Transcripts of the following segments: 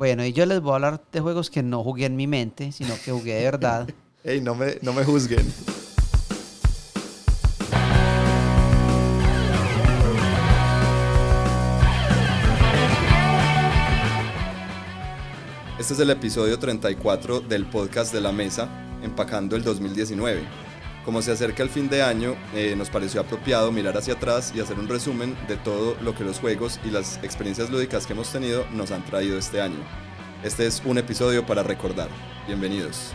Bueno, y yo les voy a hablar de juegos que no jugué en mi mente, sino que jugué de verdad. Ey, no me, no me juzguen. Este es el episodio 34 del podcast de la mesa, empacando el 2019. Como se acerca el fin de año, eh, nos pareció apropiado mirar hacia atrás y hacer un resumen de todo lo que los juegos y las experiencias lúdicas que hemos tenido nos han traído este año. Este es un episodio para recordar. Bienvenidos.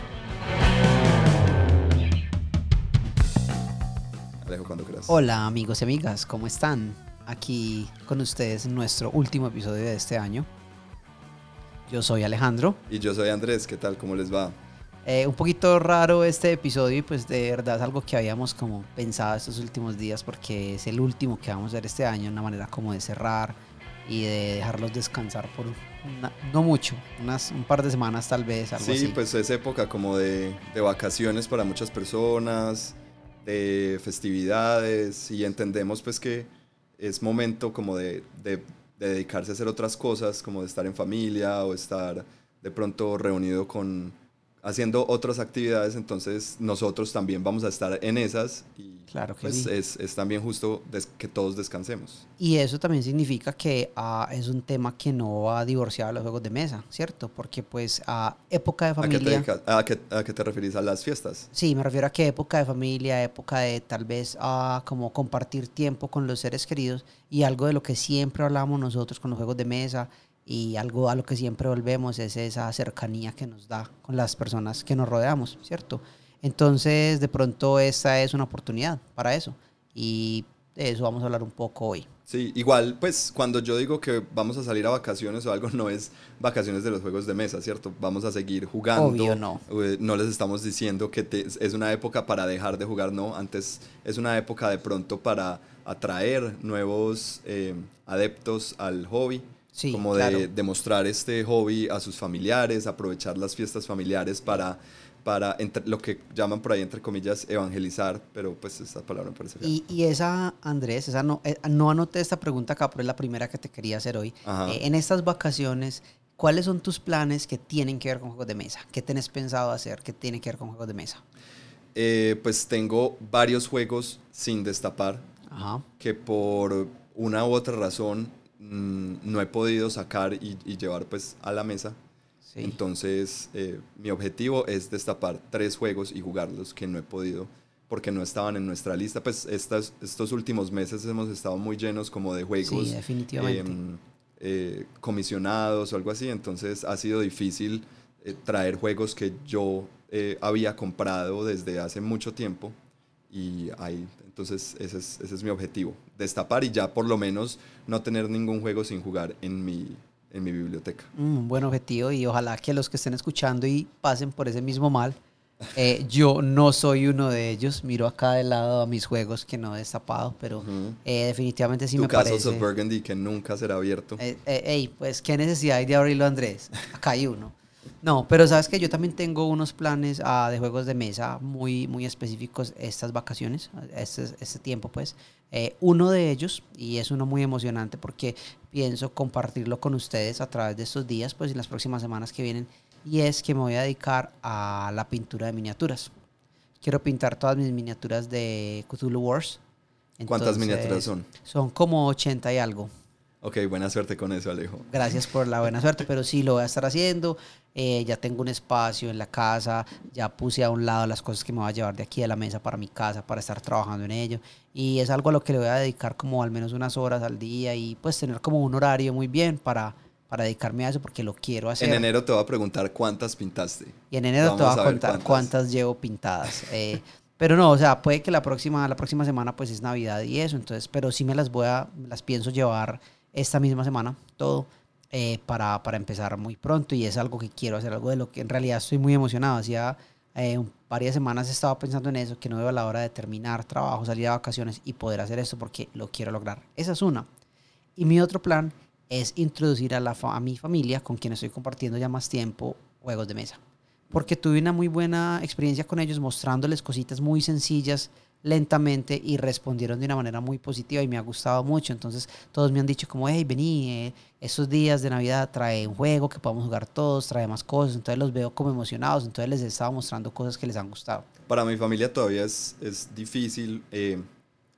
Alejo, cuando quieras. Hola amigos y amigas, ¿cómo están? Aquí con ustedes en nuestro último episodio de este año. Yo soy Alejandro. Y yo soy Andrés, ¿qué tal? ¿Cómo les va? Eh, un poquito raro este episodio y pues de verdad es algo que habíamos como pensado estos últimos días porque es el último que vamos a ver este año, una manera como de cerrar y de dejarlos descansar por una- no mucho, unas, un par de semanas tal vez, algo Sí, así. pues es época como de, de vacaciones para muchas personas, de festividades y entendemos pues que es momento como de, de- de dedicarse a hacer otras cosas, como de estar en familia o estar de pronto reunido con haciendo otras actividades, entonces nosotros también vamos a estar en esas y Claro que pues sí. es, es también justo que todos descansemos. Y eso también significa que ah, es un tema que no va divorciado de los juegos de mesa, ¿cierto? Porque pues a época de ¿A qué, te familia... ¿A qué- a qué te referís? ¿A las fiestas? Sí, me refiero a que época de familia, época de tal vez ah, como compartir tiempo con los seres queridos y algo de lo que siempre hablamos nosotros con los juegos de mesa y algo a lo que siempre volvemos es esa cercanía que nos da con las personas que nos rodeamos, ¿cierto? Entonces, de pronto esta es una oportunidad para eso y de eso vamos a hablar un poco hoy. Sí, igual, pues cuando yo digo que vamos a salir a vacaciones o algo, no es vacaciones de los juegos de mesa, ¿cierto? Vamos a seguir jugando. Obvio, no. Eh, no les estamos diciendo que te- es una época para dejar de jugar, no. Antes es una época de pronto para atraer nuevos eh, adeptos al hobby. Sí, como claro. de demostrar este hobby a sus familiares, aprovechar las fiestas familiares para, para entre- lo que llaman por ahí, entre comillas, evangelizar, pero pues esta palabra me parece. Y, y esa, Andrés, esa no, eh, no anoté esta pregunta acá, pero es la primera que te quería hacer hoy. Eh, en estas vacaciones, ¿cuáles son tus planes que tienen que ver con juegos de mesa? ¿Qué tenés pensado hacer que tiene que ver con juegos de mesa? Eh, pues tengo varios juegos sin destapar Ajá. que por una u otra razón mm, no he podido sacar y, y llevar pues a la mesa. Sí. Entonces eh, mi objetivo es destapar tres juegos y jugarlos que no he podido porque no estaban en nuestra lista. Pues estas, estos últimos meses hemos estado muy llenos como de juegos Sí, definitivamente. em, eh, comisionados o algo así. Entonces ha sido difícil eh, traer juegos que yo eh, había comprado desde hace mucho tiempo. Y ahí, entonces ese es, ese es mi objetivo. Destapar y ya por lo menos no tener ningún juego sin jugar en mi, en mi biblioteca. Mm, un buen objetivo y ojalá que los que estén escuchando y pasen por ese mismo mal. eh, yo no soy uno de ellos. Miro acá de lado a mis juegos que no he destapado, pero Ujú. eh, definitivamente sí tu me Castles parece. of Burgundy que nunca será abierto. Eh, eh, ey, pues qué necesidad hay de abrirlo, Andrés. Acá hay uno. No, pero sabes que yo también tengo unos planes ah, de juegos de mesa muy, muy específicos estas vacaciones, este, este tiempo, pues. Eh, uno de ellos, y es uno muy emocionante porque pienso compartirlo con ustedes a través de estos días, pues en las próximas semanas que vienen, y es que me voy a dedicar a la pintura de miniaturas. Quiero pintar todas mis miniaturas de Cthulhu Wars. ¿Cuántas miniaturas son? Son como 80 y algo. Ok, buena suerte con eso, Alejo. Gracias por la buena suerte, pero sí lo voy a estar haciendo. Eh, ya tengo un espacio en la casa, ya puse a un lado las cosas que me voy a llevar de aquí a la mesa para mi casa, para estar trabajando en ello. Y es algo a lo que le voy a dedicar como al menos unas horas al día y pues tener como un horario muy bien para, para dedicarme a eso porque lo quiero hacer. En enero te voy a preguntar cuántas pintaste. Y en enero te voy a contar cuántas. cuántas. llevo pintadas. Eh, pero no, o sea, puede que la próxima, la próxima semana pues es Navidad y eso, entonces, pero sí me las voy a, las pienso llevar esta misma semana, todo, eh, para, para empezar muy pronto y es algo que quiero hacer, algo de lo que en realidad estoy muy emocionado. Hacía eh, varias semanas he estado pensando en eso, que no veo la hora de terminar trabajo, salir a vacaciones y poder hacer esto porque lo quiero lograr. Esa es una. Y mi otro plan es introducir a, la a mi familia, con quien estoy compartiendo ya más tiempo, juegos de mesa. Porque tuve una muy buena experiencia con ellos, mostrándoles cositas muy sencillas lentamente y respondieron de una manera muy positiva y me ha gustado mucho. Entonces todos me han dicho como, hey, vení, eh, esos días de Navidad trae un juego que podamos jugar todos, trae más cosas. Entonces los veo como emocionados, entonces les he estado mostrando cosas que les han gustado. Para mi familia todavía es, es difícil eh,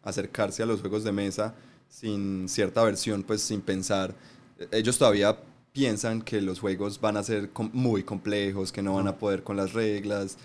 acercarse a los juegos de mesa sin cierta versión, pues sin pensar. Ellos todavía piensan que los juegos van a ser muy complejos, que no van a poder con las reglas.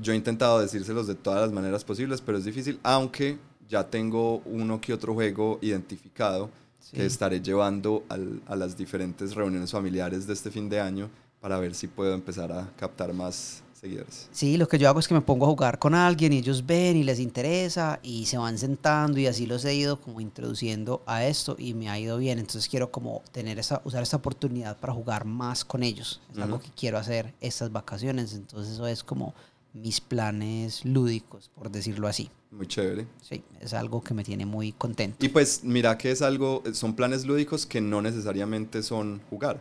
Yo he intentado decírselos de todas las maneras posibles, pero es difícil, aunque ya tengo uno que otro juego identificado que estaré llevando a las diferentes reuniones familiares de este fin de año para ver si puedo empezar a captar más seguidores. Sí, lo que yo hago es que me pongo a jugar con alguien y ellos ven y les interesa y se van sentando y así los he ido como introduciendo a esto y me ha ido bien. Entonces quiero como tener esa, usar esa oportunidad para jugar más con ellos. Es algo que quiero hacer estas vacaciones. Entonces eso es como mis planes lúdicos, por decirlo así. Muy chévere. Sí, es algo que me tiene muy contento. Y pues mira que es algo, son planes lúdicos que no necesariamente son jugar.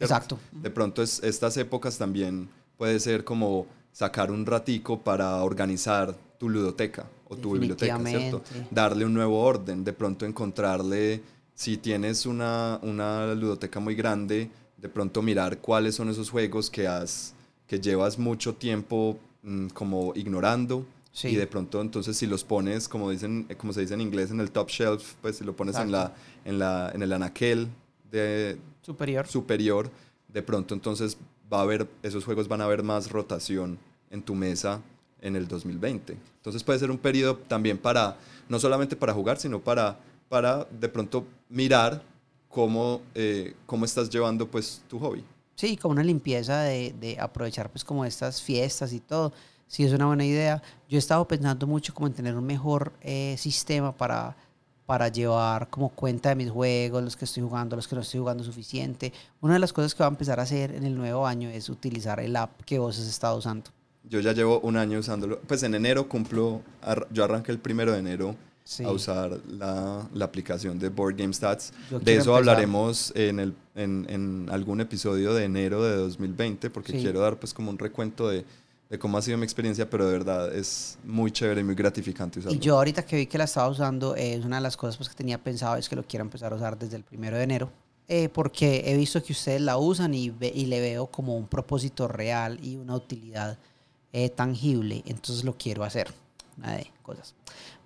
Exacto. De pronto es, estas épocas también puede ser como sacar un ratico para organizar tu ludoteca o tu biblioteca, ¿cierto? Darle un nuevo orden, de pronto encontrarle, si tienes una, una ludoteca muy grande, de pronto mirar cuáles son esos juegos que has que llevas mucho tiempo mm, como ignorando y de pronto entonces si los pones como dicen como se dice en inglés en el top shelf pues si lo pones en la en la en el anaquel de superior superior de pronto entonces va a haber, esos juegos van a haber más rotación en tu mesa en el 2020. Entonces puede ser un periodo también para, no solamente para jugar, sino para, para de pronto mirar cómo, eh, cómo estás llevando pues tu hobby. Sí, como una limpieza de, de, aprovechar pues como estas fiestas y todo. Sí, es una buena idea. Yo he estado pensando mucho como en tener un mejor eh, sistema para para llevar como cuenta de mis juegos, los que estoy jugando, los que no estoy jugando suficiente. Una de las cosas que voy a empezar a hacer en el nuevo año es utilizar el app que vos has estado usando. Yo ya llevo un año usándolo. Pues en enero cumplo, yo arranqué el primero de enero a usar la, la, aplicación de Board Game Stats. de eso hablaremos en, el, en, en, algún episodio de enero de 2020, porque quiero dar pues como un recuento de de cómo ha sido mi experiencia, pero de verdad es muy chévere y muy gratificante usarlo. Y yo ahorita que vi que la estaba usando, es una de las cosas pues, que tenía pensado es que lo quiero empezar a usar desde el primero de enero, eh, porque he visto que ustedes la usan y, y le veo como un propósito real y una utilidad eh, tangible, entonces lo quiero hacer. Una de cosas.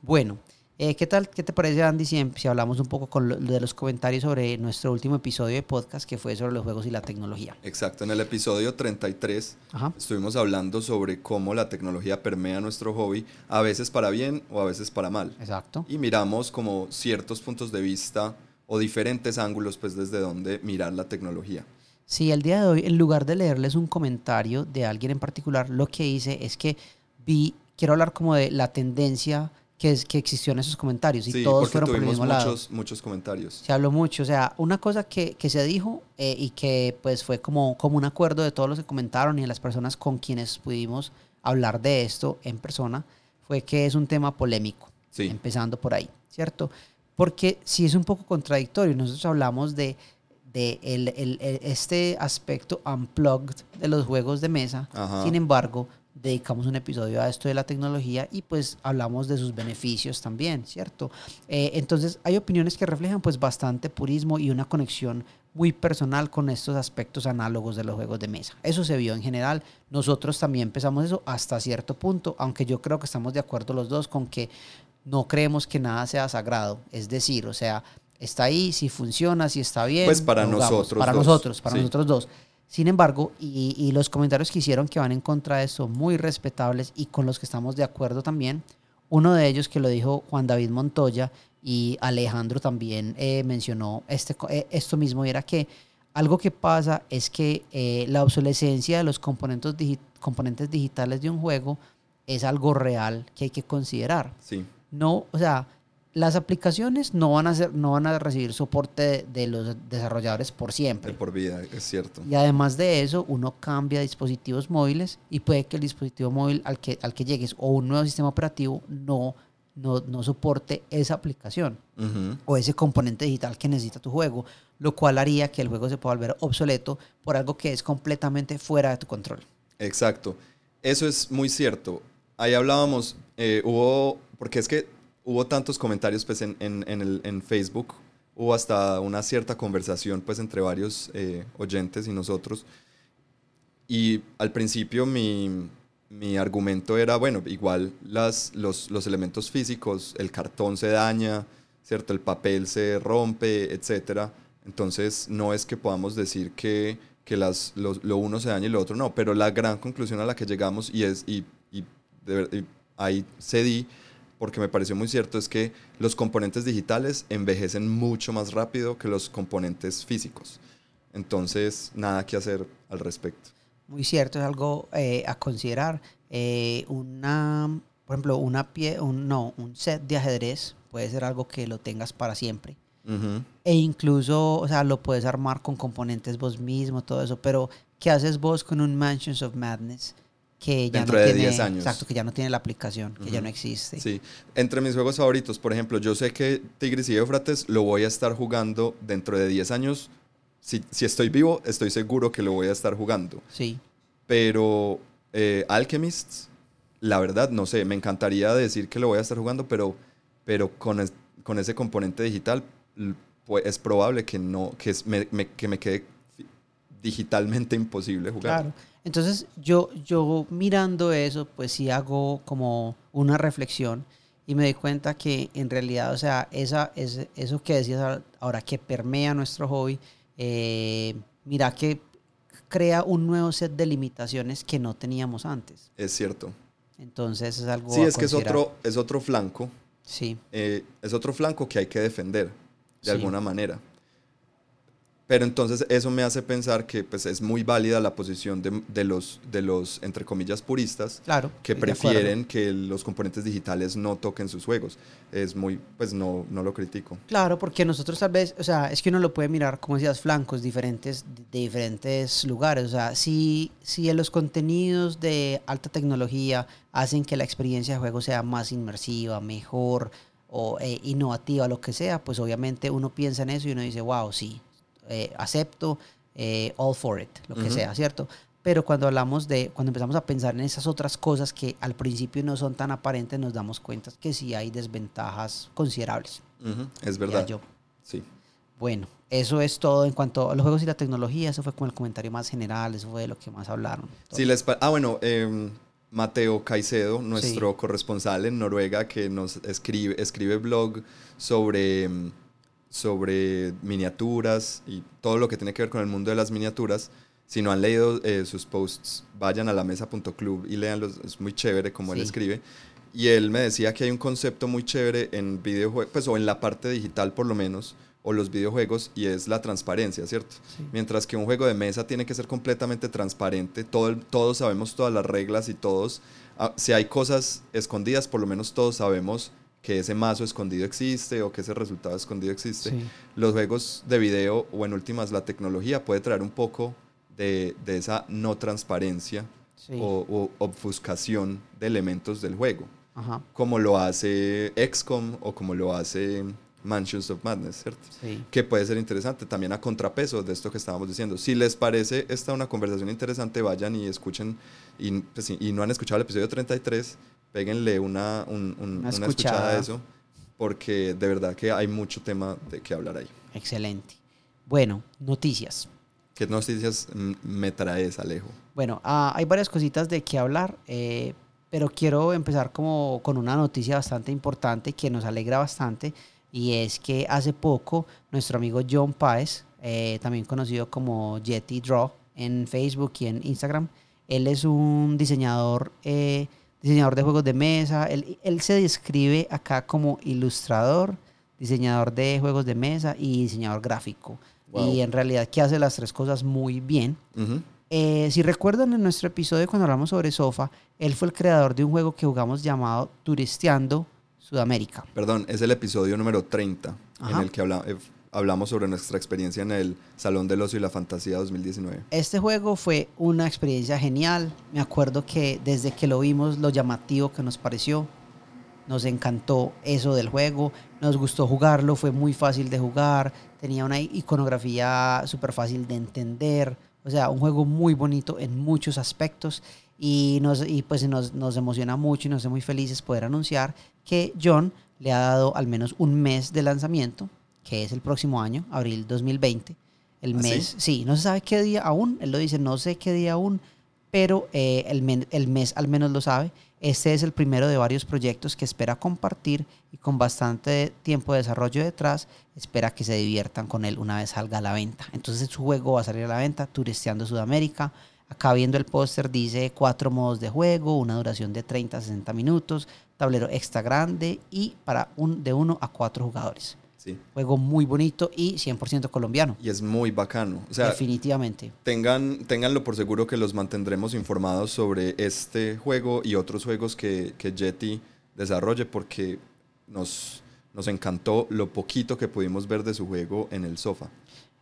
Bueno, eh, ¿Qué tal? ¿Qué te parece, Andy, si, si hablamos un poco con de los comentarios sobre nuestro último episodio de podcast que fue sobre los juegos y la tecnología? Exacto, en el episodio 33 estuvimos hablando sobre cómo la tecnología permea nuestro hobby, a veces para bien o a veces para mal. Exacto. Y miramos como ciertos puntos de vista o diferentes ángulos, pues desde donde mirar la tecnología. Sí, el día de hoy, en lugar de leerles un comentario de alguien en particular, lo que hice es que vi, quiero hablar como de la tendencia que, es, que existió en esos comentarios y todos fueron por el mismo muchos, lado. muchos comentarios. Se habló mucho, o sea, una cosa que, que se dijo eh, y que pues fue como, como un acuerdo de todos los que comentaron y de las personas con quienes pudimos hablar de esto en persona, fue que es un tema polémico, empezando por ahí, ¿cierto? Porque sí es un poco contradictorio, nosotros hablamos de, de el, el, este aspecto unplugged de los juegos de mesa, sin embargo, dedicamos un episodio a esto de la tecnología y pues hablamos de sus beneficios también, ¿cierto? Eh, entonces hay opiniones que reflejan pues bastante purismo y una conexión muy personal con estos aspectos análogos de los juegos de mesa. Eso se vio en general. Nosotros también empezamos eso hasta cierto punto, aunque yo creo que estamos de acuerdo los dos con que no creemos que nada sea sagrado. Es decir, o sea, está ahí, si funciona, si está bien. Pues para nosotros. Para nosotros, para nosotros dos. Sin embargo, y, los comentarios que hicieron que van en contra de eso, muy respetables y con los que estamos de acuerdo también. Uno de ellos que lo dijo Juan David Montoya y Alejandro también eh, mencionó este, eh, esto mismo, y era que algo que pasa es que eh, la obsolescencia de los componentes, componentes digitales de un juego es algo real que hay que considerar. Sí. No, o sea, las aplicaciones no van a ser, no van a recibir soporte de, los desarrolladores por siempre. De por vida, es cierto. Y además de eso, uno cambia dispositivos móviles y puede que el dispositivo móvil al que, al que llegues o un nuevo sistema operativo no, no, no soporte esa aplicación o ese componente digital que necesita tu juego, lo cual haría que el juego se pueda volver obsoleto por algo que es completamente fuera de tu control. Exacto. Eso es muy cierto. Ahí hablábamos, eh, hubo, porque es que hubo tantos comentarios pues, en, en, en, el, en Facebook, hubo hasta una cierta conversación pues, entre varios eh, oyentes y nosotros. Y al principio mi, mi argumento era, bueno, igual las, los, los elementos físicos, el cartón se daña, ¿cierto? El papel se rompe, etcétera. Entonces, no es que podamos decir que, que las, los- lo uno se daña y lo otro no, pero la gran conclusión a la que llegamos, y, es, y, y de y ahí cedí, porque me pareció muy cierto, es que los componentes digitales envejecen mucho más rápido que los componentes físicos. Entonces, nada que hacer al respecto. Muy cierto, es algo eh, a considerar. Eh, una, por ejemplo, una pie, un, no, un set de ajedrez puede ser algo que lo tengas para siempre. Ujú. E incluso, o sea, lo puedes armar con componentes vos mismo, todo eso. Pero, ¿qué haces vos con un Mansions of Madness que ya Dentro no de tiene, 10 años. exacto, que ya no tiene la aplicación, que ya Ujú. no existe? Sí, entre mis juegos favoritos, por ejemplo, yo sé que Tigris y Éufrates lo voy a estar jugando dentro de 10 años. Si, si estoy vivo, estoy seguro que lo voy a estar jugando. Sí, Pero eh, Alchemists, la verdad, no sé, me encantaría decir que lo voy a estar jugando, pero, pero con, es- con ese componente digital pues, es probable que, no, que, es- me, me- que me quede digitalmente imposible jugar. Claro. Entonces, yo, yo mirando eso, pues sí hago como una reflexión y me doy cuenta que en realidad, o sea, esa, ese- eso que decías ahora- que permea nuestro hobby, eh, mira que crea un nuevo set de limitaciones que no teníamos antes. Es cierto. Entonces, es algo Sí, a es que es otro, es otro flanco Sí, eh, es otro flanco que hay que defender de Sí. alguna manera. Pero entonces eso me hace pensar que pues, es muy válida la posición de, de los, de los, entre comillas, puristas claro. que prefieren que los componentes digitales no toquen sus juegos. Es muy, pues no, no lo critico. Claro, porque nosotros tal vez, o sea, es que uno lo puede mirar, como decías, flancos diferentes, de diferentes lugares. O sea, si, si los contenidos de alta tecnología hacen que la experiencia de juego sea más inmersiva, mejor o eh, innovativa, lo que sea, pues obviamente uno piensa en eso y uno dice, wow, sí, eh, acepto, eh, all for it, lo que Ujú. sea, ¿cierto? Pero cuando hablamos de, cuando empezamos a pensar en esas otras cosas que al principio no son tan aparentes, nos damos cuenta que sí hay desventajas considerables. Ujú, Es diría verdad. yo. Sí. Bueno, eso es todo en cuanto a los juegos y la tecnología. Eso fue como el comentario más general, eso fue de lo que más hablaron. Sí, les ah, bueno, em, Mateo Caicedo, nuestro corresponsal en Noruega, que nos escribe, escribe blog sobre, em, sobre miniaturas y todo lo que tiene que ver con el mundo de las miniaturas. Si no han leído eh, sus posts, vayan a la mesa.club y leanlos, es muy chévere como él escribe. Y él me decía que hay un concepto muy chévere en videojuegos, pues, o en la parte digital por lo menos, o los videojuegos, y es la transparencia, ¿cierto? Sí. Mientras que un juego de mesa tiene que ser completamente transparente, todo el- todos sabemos todas las reglas y todos, ah, si hay cosas escondidas, por lo menos todos sabemos que ese mazo escondido existe o que ese resultado escondido existe. Sí. Los juegos de video o en últimas la tecnología puede traer un poco de, de esa no transparencia Sí. o, o obfuscación de elementos del juego, Ajá. como lo hace XCOM o como lo hace Mansions of Madness, ¿cierto? Sí. que puede ser interesante también a contrapeso de esto que estábamos diciendo. Si les parece esta una conversación interesante, vayan y escuchen, y, pues, y no han escuchado el episodio 33, péguenle una, un- un- Una una escuchada. escuchada. a eso, porque de verdad que hay mucho tema de qué hablar ahí. Excelente. Bueno, noticias. ¿Qué noticias me traes, Alejo? Bueno, ah, hay varias cositas de qué hablar, eh, pero quiero empezar como con una noticia bastante importante que nos alegra bastante y es que hace poco nuestro amigo John Páez, eh, también conocido como Yeti Draw en Facebook y en Instagram, él es un diseñador, eh, diseñador de juegos de mesa, él, él se describe acá como ilustrador, diseñador de juegos de mesa y diseñador gráfico. Wow. Y en realidad que hace las tres cosas muy bien. Eh, si recuerdan en nuestro episodio cuando hablamos sobre Sofa, él fue el creador de un juego que jugamos llamado Turisteando Sudamérica. Perdón, es el episodio número 30 Ajá. en el que habla- eh, hablamos sobre nuestra experiencia en el Salón del Ocio y la Fantasía 2019. Este juego fue una experiencia genial. Me acuerdo que desde que lo vimos, lo llamativo que nos pareció, nos encantó eso del juego, nos gustó jugarlo, fue muy fácil de jugar, tenía una iconografía súper fácil de entender, o sea, un juego muy bonito en muchos aspectos. Y, nos, y pues nos, nos emociona mucho y nos hace muy felices poder anunciar que John le ha dado al menos un mes de lanzamiento, que es el próximo año, abril 2020. El ¿Ah, mes, sí? sí? no se sabe qué día aún, él lo dice, no sé qué día aún, pero eh, el, men- el mes al menos lo sabe. Este es el primero de varios proyectos que espera compartir y con bastante tiempo de desarrollo detrás, espera que se diviertan con él una vez salga a la venta. Entonces su juego va a salir a la venta, turisteando Sudamérica. Acá viendo el póster dice cuatro modos de juego, una duración de 30 a 60 minutos, tablero extra grande y para un, de uno a cuatro jugadores. Sí. Juego muy bonito y 100% colombiano. Y es muy bacano. O sea, Definitivamente. tengan, tenganlo por seguro que los mantendremos informados sobre este juego y otros juegos que, que Jetty desarrolle porque nos, nos encantó lo poquito que pudimos ver de su juego en el sofá.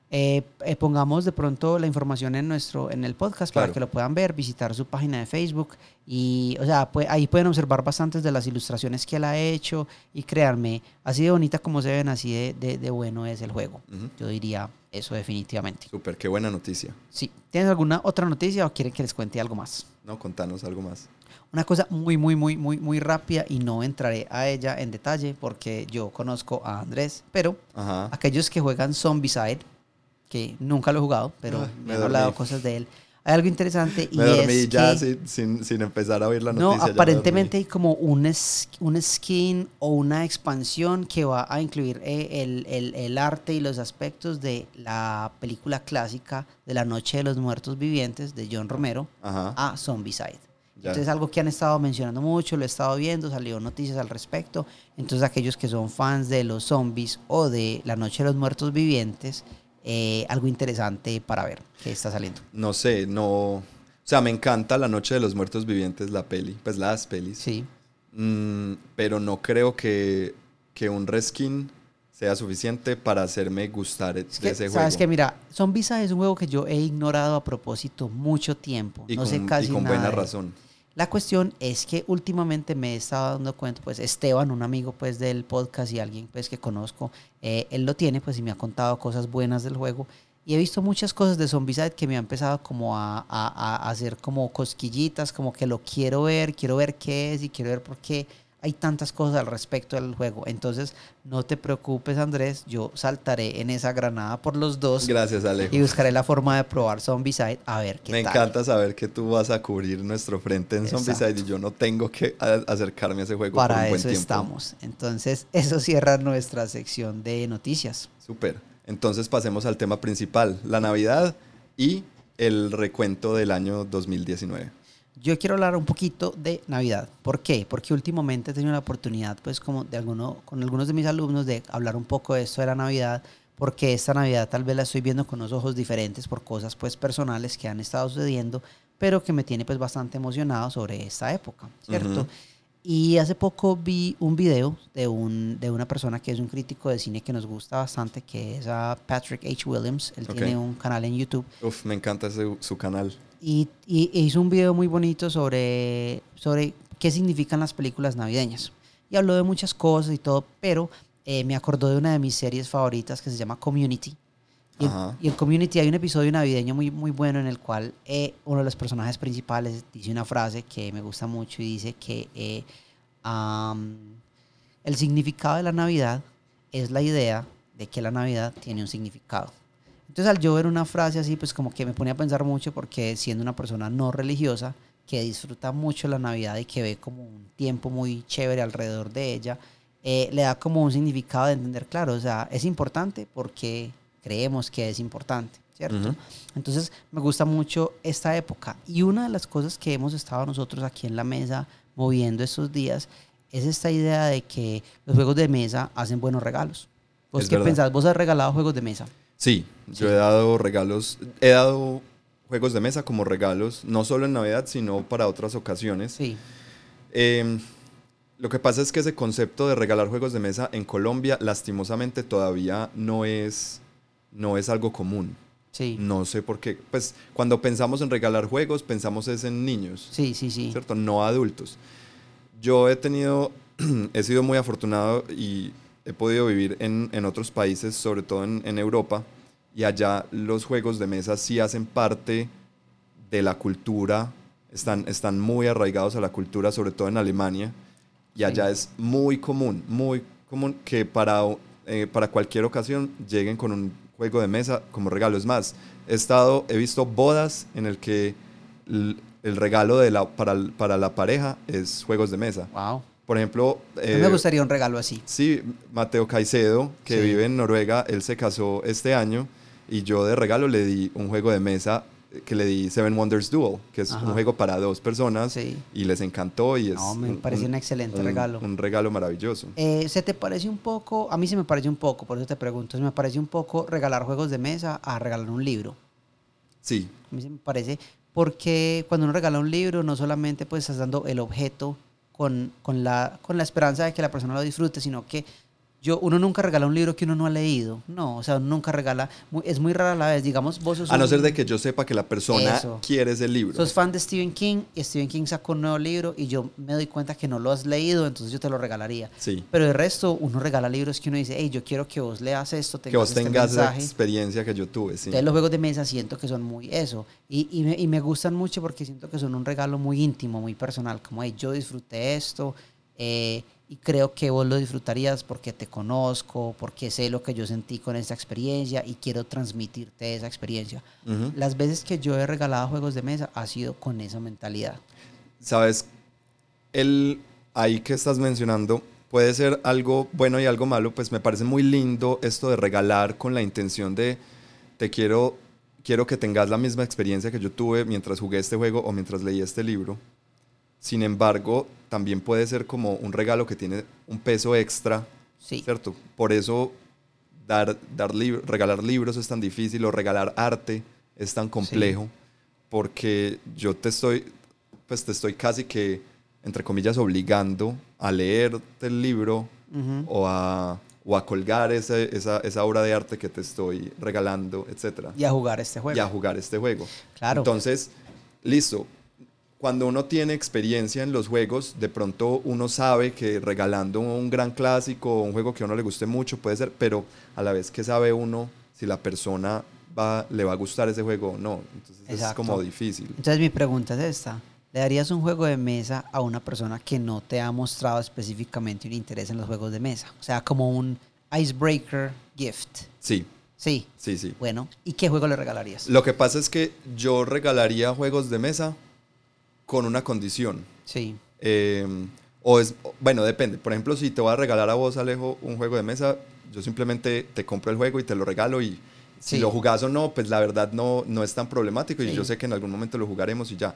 Eh, eh, pongamos de pronto la información en nuestro en el podcast para que lo puedan ver, visitar su página de Facebook y, o sea, pues, ahí pueden observar bastantes de las ilustraciones que él ha hecho y créanme, así de bonita como se ven, así de, de- de bueno es el juego. Yo diría eso definitivamente. Súper, qué buena noticia. Sí, ¿tienes alguna otra noticia o quieren que les cuente algo más? No, contanos algo más. Una cosa muy, muy, muy, muy, muy rápida y no entraré a ella en detalle porque yo conozco a Andrés, pero Ajá. aquellos que juegan Zombicide, que nunca lo he jugado, pero Ah, me, me han hablado cosas de él. Hay algo interesante y Me dormí es ya que sin, sin, sin empezar a oír la no, noticia. me aparentemente hay como un, es- un skin o una expansión que va a incluir eh, el, el- el arte y los aspectos de la película clásica de La Noche de los Muertos Vivientes de John Romero Ajá. a Zombicide. Ya. Entonces algo que han estado mencionando mucho, lo he estado viendo, salió noticias al respecto. Entonces aquellos que son fans de los zombies o de La Noche de los Muertos Vivientes, eh, algo interesante para ver que está saliendo. No sé, no. O sea, me encanta La Noche de los Muertos Vivientes, la peli. Pues las pelis. Sí. Mm, pero no creo que, que un reskin sea suficiente para hacerme gustar Es de que, ese Sabes juego. que mira, Zombicide es un juego que yo he ignorado a propósito mucho tiempo. y no con, sé casi y con nada buena de razón. La cuestión es que últimamente me he estado dando cuenta, pues Esteban, un amigo pues del podcast y alguien pues que conozco, eh, él lo tiene pues y me ha contado cosas buenas del juego. Y he visto muchas cosas de Zombicide que me han empezado como a, a- a hacer como cosquillitas, como que lo quiero ver, quiero ver qué es y quiero ver por qué hay tantas cosas al respecto del juego. Entonces no te preocupes Andrés, yo saltaré en esa granada por los dos Gracias, Alejo. y buscaré la forma de probar Zombicide a ver qué Me tal. encanta saber que tú vas a cubrir nuestro frente en Exacto. Zombicide y yo no tengo que acercarme a ese juego por Para un buen eso tiempo. estamos. Entonces, eso cierra nuestra sección de noticias. Súper. Entonces pasemos al tema principal, la Navidad y el recuento del año 2019. Yo quiero hablar un poquito de Navidad. ¿Por qué? Porque últimamente he tenido la oportunidad, pues, como de alguno, con algunos de mis alumnos, de hablar un poco de esto de la Navidad, porque esta Navidad tal vez la estoy viendo con unos ojos diferentes por cosas, pues, personales que han estado sucediendo, pero que me tiene, pues, bastante emocionado sobre esta época, ¿cierto? Y hace poco vi un video de, un, de una persona que es un crítico de cine que nos gusta bastante, que es a Patrick H. Williams. Él Ok. tiene un canal en YouTube. Uf, me encanta ese- su canal. Y, y- hizo un video muy bonito sobre, sobre qué significan las películas navideñas. Y habló de muchas cosas y todo, pero eh, me acordó de una de mis series favoritas que se llama Community. Y en, y en Community hay un episodio navideño muy, muy bueno en el cual eh, uno de los personajes principales dice una frase que me gusta mucho y dice que eh, am, el significado de la Navidad es la idea de que la Navidad tiene un significado. Entonces al yo ver una frase así, pues como que me pone a pensar mucho porque siendo una persona no religiosa, que disfruta mucho la Navidad y que ve como un tiempo muy chévere alrededor de ella, eh, le da como un significado de entender, claro, o sea, es importante porque creemos que es importante, ¿cierto? Ujú. Entonces me gusta mucho esta época. Y una de las cosas que hemos estado nosotros aquí en la mesa moviendo estos días es esta idea de que los juegos de mesa hacen buenos regalos. ¿Vos Es qué verdad. pensás? ¿Vos has regalado juegos de mesa? Sí, yo Sí. he dado regalos, he dado juegos de mesa como regalos, no solo en Navidad, sino para otras ocasiones. Sí. Eh, lo que pasa es que ese concepto de regalar juegos de mesa en Colombia, lastimosamente, todavía no es, no es algo común. Sí. No sé por qué. Pues cuando pensamos en regalar juegos, pensamos es en niños, Sí, sí, sí. ¿cierto? No adultos. Yo he tenido, he sido muy afortunado y he podido vivir en, en otros países, sobre todo en, en Europa, y allá los juegos de mesa sí hacen parte de la cultura están, están muy arraigados a la cultura, sobre todo en Alemania, y allá es muy común, muy común que para, eh, para cualquier ocasión lleguen con un juego de mesa como regalo. Es más, he, estado, he visto bodas en el que el, regalo de la, para, para la pareja es juegos de mesa. Wow. Por ejemplo... me eh, gustaría un regalo así. Sí, Mateo Caicedo, que vive en Noruega, él se casó este año y yo de regalo le di un juego de mesa que le di Seven Wonders Duel, que es un juego para dos personas y les encantó y es no, me parece un, excelente regalo. Un regalo maravilloso. Eh, ¿Se te parece un poco, a mí se me parece un poco, por eso te pregunto, se me parece un poco regalar juegos de mesa a regalar un libro? Sí. A mí se me parece, porque cuando uno regala un libro no solamente pues estás dando el objeto con, con, la, con la esperanza de que la persona lo disfrute, sino que yo, uno nunca regala un libro que uno no ha leído. No, o sea, uno nunca regala. Es muy rara la vez. Digamos, vos sos. A no ser de que yo sepa que la persona quiere ese libro. Sos fan de Stephen King y Stephen King sacó un nuevo libro y yo me doy cuenta que no lo has leído, entonces yo te lo regalaría. Sí. Pero el resto, uno regala libros que uno dice, hey, yo quiero que vos leas esto, tengas que vos este tengas esa experiencia que yo tuve. Sí. Entonces, los juegos de mesa siento que son muy eso. Y, y, me, y me gustan mucho porque siento que son un regalo muy íntimo, muy personal. Como, hey, yo disfruté esto. Eh, y creo que vos lo disfrutarías porque te conozco, porque sé lo que yo sentí con esta experiencia y quiero transmitirte esa experiencia. Las veces que yo he regalado juegos de mesa ha sido con esa mentalidad. Sabes, el ahí que estás mencionando puede ser algo bueno y algo malo, pues me parece muy lindo esto de regalar con la intención de te quiero quiero que tengas la misma experiencia que yo tuve mientras jugué este juego o mientras leí este libro. Sin embargo, también puede ser como un regalo que tiene un peso extra, sí. ¿cierto? Por eso dar, dar regalar libros es tan difícil o regalar arte es tan complejo, porque yo te estoy, pues te estoy casi que, entre comillas, obligando a leerte el libro o a o a colgar esa, esa, obra de arte que te estoy regalando, etc. Y a jugar este juego. Y a jugar este juego. Claro. Entonces, listo, cuando uno tiene experiencia en los juegos, de pronto uno sabe que regalando un gran clásico o un juego que a uno le guste mucho puede ser, pero a la vez que sabe uno si la persona va, le va a gustar ese juego o no. Entonces es como difícil. Entonces mi pregunta es esta. ¿Le darías un juego de mesa a una persona que no te ha mostrado específicamente un interés en los juegos de mesa? O sea, como un icebreaker gift. Sí. Sí. Sí, sí. Bueno, ¿y qué juego le regalarías? Lo que pasa es que yo regalaría juegos de mesa con una condición. Sí. Em, o es, bueno, depende. Por ejemplo, si te voy a regalar a vos, Alejo, un juego de mesa, yo simplemente te compro el juego y te lo regalo y si lo jugás o no, pues la verdad no, no es tan problemático y yo sé que en algún momento lo jugaremos y ya.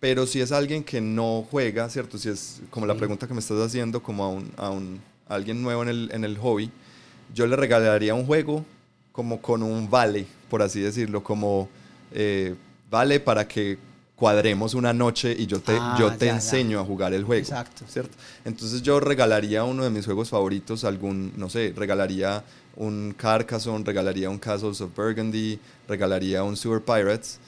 Pero si es alguien que no juega, ¿cierto? Si es como la pregunta que me estás haciendo, como a, un, a, un, alguien nuevo en el, en el hobby, yo le regalaría un juego como con un vale, por así decirlo, como eh, vale para que cuadremos una noche y yo te, ah, yo te enseño a jugar el juego. Exacto. ¿cierto? Entonces yo regalaría uno de mis juegos favoritos, algún, no sé, regalaría un Carcassonne, regalaría un Castles of Burgundy, regalaría un Sewer Pirates,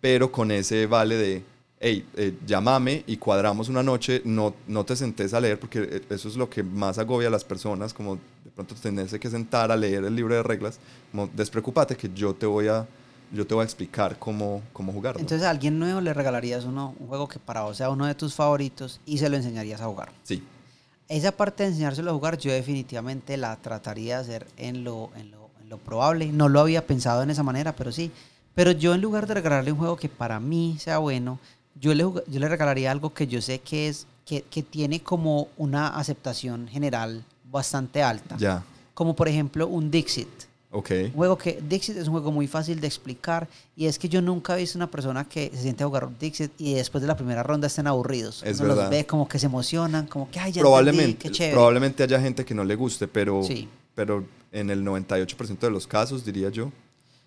pero con ese vale de, hey, eh, llámame y cuadramos una noche, no, no te sentes a leer, porque eh, eso es lo que más agobia a las personas, como de pronto tenerse que sentar a leer el libro de reglas, como despreocúpate que yo te voy a yo te voy a explicar cómo, cómo jugarlo. Entonces a alguien nuevo le regalarías uno, un juego que para vos sea uno de tus favoritos y se lo enseñarías a jugar. Sí. Esa parte de enseñárselo a jugar yo definitivamente la trataría de hacer en lo, en lo, en lo probable. No lo había pensado en esa manera, pero sí. Pero yo en lugar de regalarle un juego que para mí sea bueno, yo le, yo le regalaría algo que yo sé que, es, que, que tiene como una aceptación general bastante alta. Ya. Como por ejemplo un Dixit. Okay. Un juego que Dixit es un juego muy fácil de explicar y es que yo nunca he visto una persona que se siente a jugar Dixit y después de la primera ronda estén aburridos. Es verdad. los ve como que se emocionan, como que ay, ya probablemente, qué Probablemente haya gente que no le guste, pero, pero en el 98% de los casos, diría yo.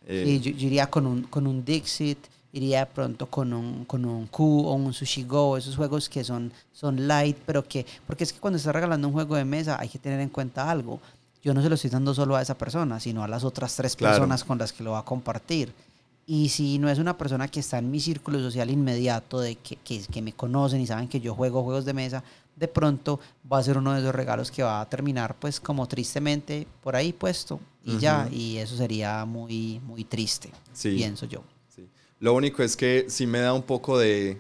Eh, yo, iría con un, con un Dixit, iría pronto con un, con un Q o un Sushi Go, esos juegos que son, son light, pero que, porque es que cuando estás regalando un juego de mesa hay que tener en cuenta algo yo no se lo estoy dando solo a esa persona, sino a las otras tres personas con las que lo va a compartir. Y si no es una persona que está en mi círculo social inmediato, de que, que, me conocen y saben que yo juego juegos de mesa, de pronto va a ser uno de esos regalos que va a terminar pues como tristemente por ahí puesto y ya, y eso sería muy, muy triste, pienso yo. Lo único es que sí me da un poco de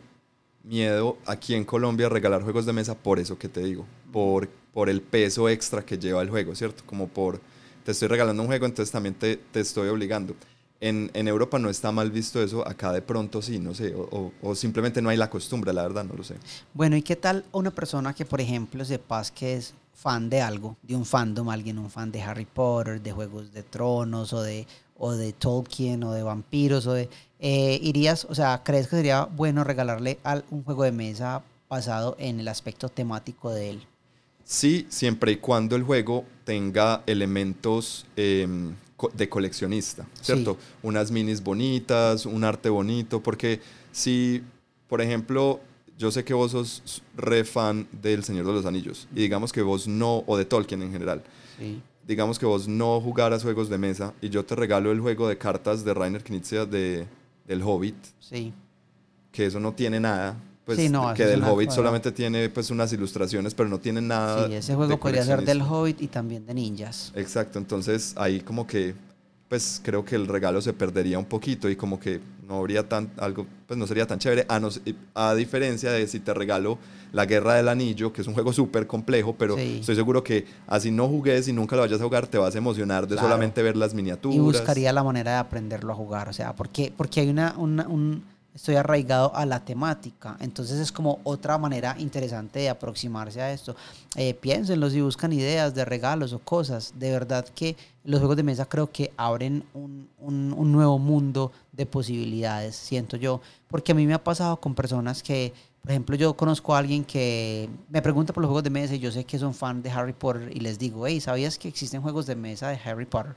miedo aquí en Colombia regalar juegos de mesa por eso que te digo, por, por el peso extra que lleva el juego, ¿cierto? Como por, te estoy regalando un juego, entonces también te, te estoy obligando. En, en, Europa no está mal visto eso, acá de pronto sí, no sé, o, o, simplemente no hay la costumbre, la verdad, no lo sé. Bueno, ¿y qué tal una persona que, por ejemplo, sepas que es fan de algo, de un fandom, alguien, un fan de Harry Potter, de Juegos de Tronos, o de, o de Tolkien, o de vampiros, o de... Eh, irías, o sea, ¿crees que sería bueno regalarle al, un juego de mesa basado en el aspecto temático de él? Sí, siempre y cuando el juego tenga elementos eh, de coleccionista, ¿cierto? Sí. Unas minis bonitas, un arte bonito, porque si, por ejemplo, yo sé que vos sos re fan del Señor de los Anillos, y digamos que vos no, o de Tolkien en general, sí. digamos que vos no jugaras juegos de mesa, y yo te regalo el juego de cartas de Rainer Knizia de, del Hobbit, sí. que eso no tiene nada, pues Sí, no, que del Hobbit cosa- solamente tiene pues unas ilustraciones, pero no tiene nada. Sí, ese juego podría ser del. Hobbit y también de ninjas. Exacto, entonces ahí como que pues creo que el regalo se perdería un poquito y como que no habría tan algo, pues no sería tan chévere, a, no a diferencia de si te regalo La Guerra del Anillo, que es un juego súper complejo, pero Sí. estoy seguro que así no jugues y nunca lo vayas a jugar, te vas a emocionar de Claro. solamente ver las miniaturas. Y buscaría la manera de aprenderlo a jugar. O sea, porque, porque hay una, una- un, estoy arraigado a la temática. Entonces es como otra manera interesante de aproximarse a esto. Eh, piénsenlo si buscan ideas de regalos o cosas. De verdad que los juegos de mesa creo que abren un, un- un nuevo mundo de posibilidades, siento yo. Porque a mí me ha pasado con personas que, por ejemplo, yo conozco a alguien que me pregunta por los juegos de mesa y yo sé que son fan de Harry Potter y les digo, hey, ¿sabías que existen juegos de mesa de Harry Potter?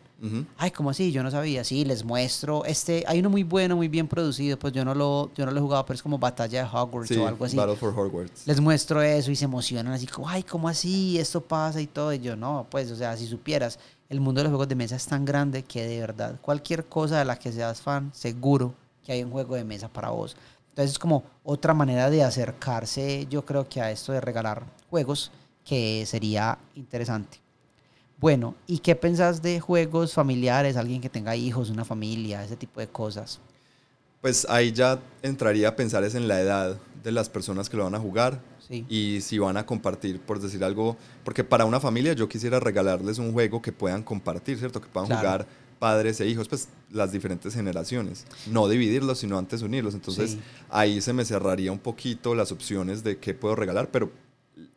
Ay, ¿cómo así? Yo no sabía. Sí, les muestro. Este, hay uno muy bueno, muy bien producido. Pues yo no lo, yo no lo he jugado, pero es como Batalla de Hogwarts Sí, o algo así. Battle for Hogwarts. Les muestro eso y se emocionan así como, ay, ¿cómo así? Esto pasa y todo. Y yo, no, pues, o sea, si supieras, el mundo de los juegos de mesa es tan grande que de verdad, cualquier cosa de la que seas fan, seguro que hay un juego de mesa para vos. Entonces es como otra manera de acercarse, yo creo que a esto de regalar juegos, que sería interesante. Bueno, ¿y qué pensás de juegos familiares? Alguien que tenga hijos, una familia, ese tipo de cosas. Pues ahí ya entraría a pensar es en la edad de las personas que lo van a jugar Sí. y si van a compartir, por decir algo, porque para una familia yo quisiera regalarles un juego que puedan compartir, ¿cierto? Que puedan Claro. jugar padres e hijos, pues las diferentes generaciones. No dividirlos, sino antes unirlos. Entonces Sí. ahí se me cerraría un poquito las opciones de qué puedo regalar, pero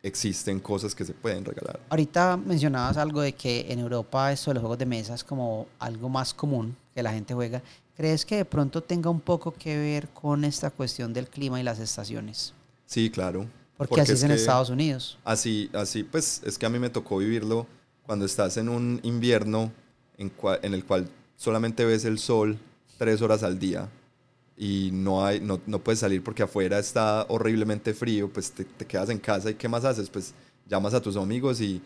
existen cosas que se pueden regalar. Ahorita mencionabas algo de que en Europa esto de los juegos de mesa es como algo más común que la gente juega. ¿Crees que de pronto tenga un poco que ver con esta cuestión del clima y las estaciones? Sí, claro. Porque, así es en Estados Unidos. Así, así, pues es que a mí me tocó vivirlo cuando estás en un invierno en, el cual solamente ves el sol tres horas al día y no, hay, no, no puedes salir porque afuera está horriblemente frío, pues te, te quedas en casa y ¿qué más haces? Pues llamas a tus amigos y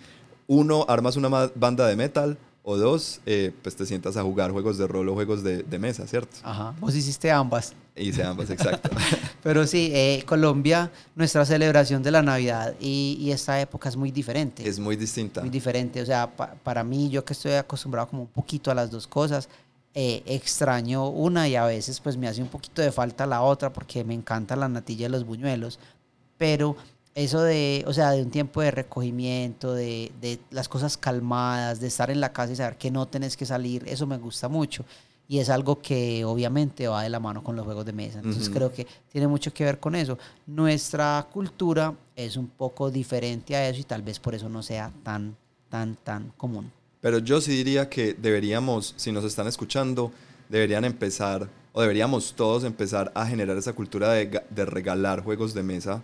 uno, armas una banda de metal o dos, eh, pues te sientas a jugar juegos de rol o juegos de, de mesa, ¿cierto? Ajá. Vos hiciste ambas. Se ambas, exacto. Pero sí, eh, Colombia, nuestra celebración de la Navidad y, y esta época es muy diferente. es muy distinta. muy diferente. O sea, pa- para mí, yo que estoy acostumbrado como un poquito a las dos cosas, eh, extraño una y a veces pues me hace un poquito de falta la otra porque me encanta la natilla de los buñuelos. Pero eso de, o sea, de un tiempo de recogimiento, de, de las cosas calmadas, de estar en la casa y saber que no tenés que salir, eso me gusta mucho. Y es algo que obviamente va de la mano con los juegos de mesa. Entonces creo que tiene mucho que ver con eso. Nuestra cultura es un poco diferente a eso y tal vez por eso no sea tan, tan, tan común. Pero yo sí diría que deberíamos, si nos están escuchando, deberían empezar, o deberíamos todos empezar a generar esa cultura de, de regalar juegos de mesa,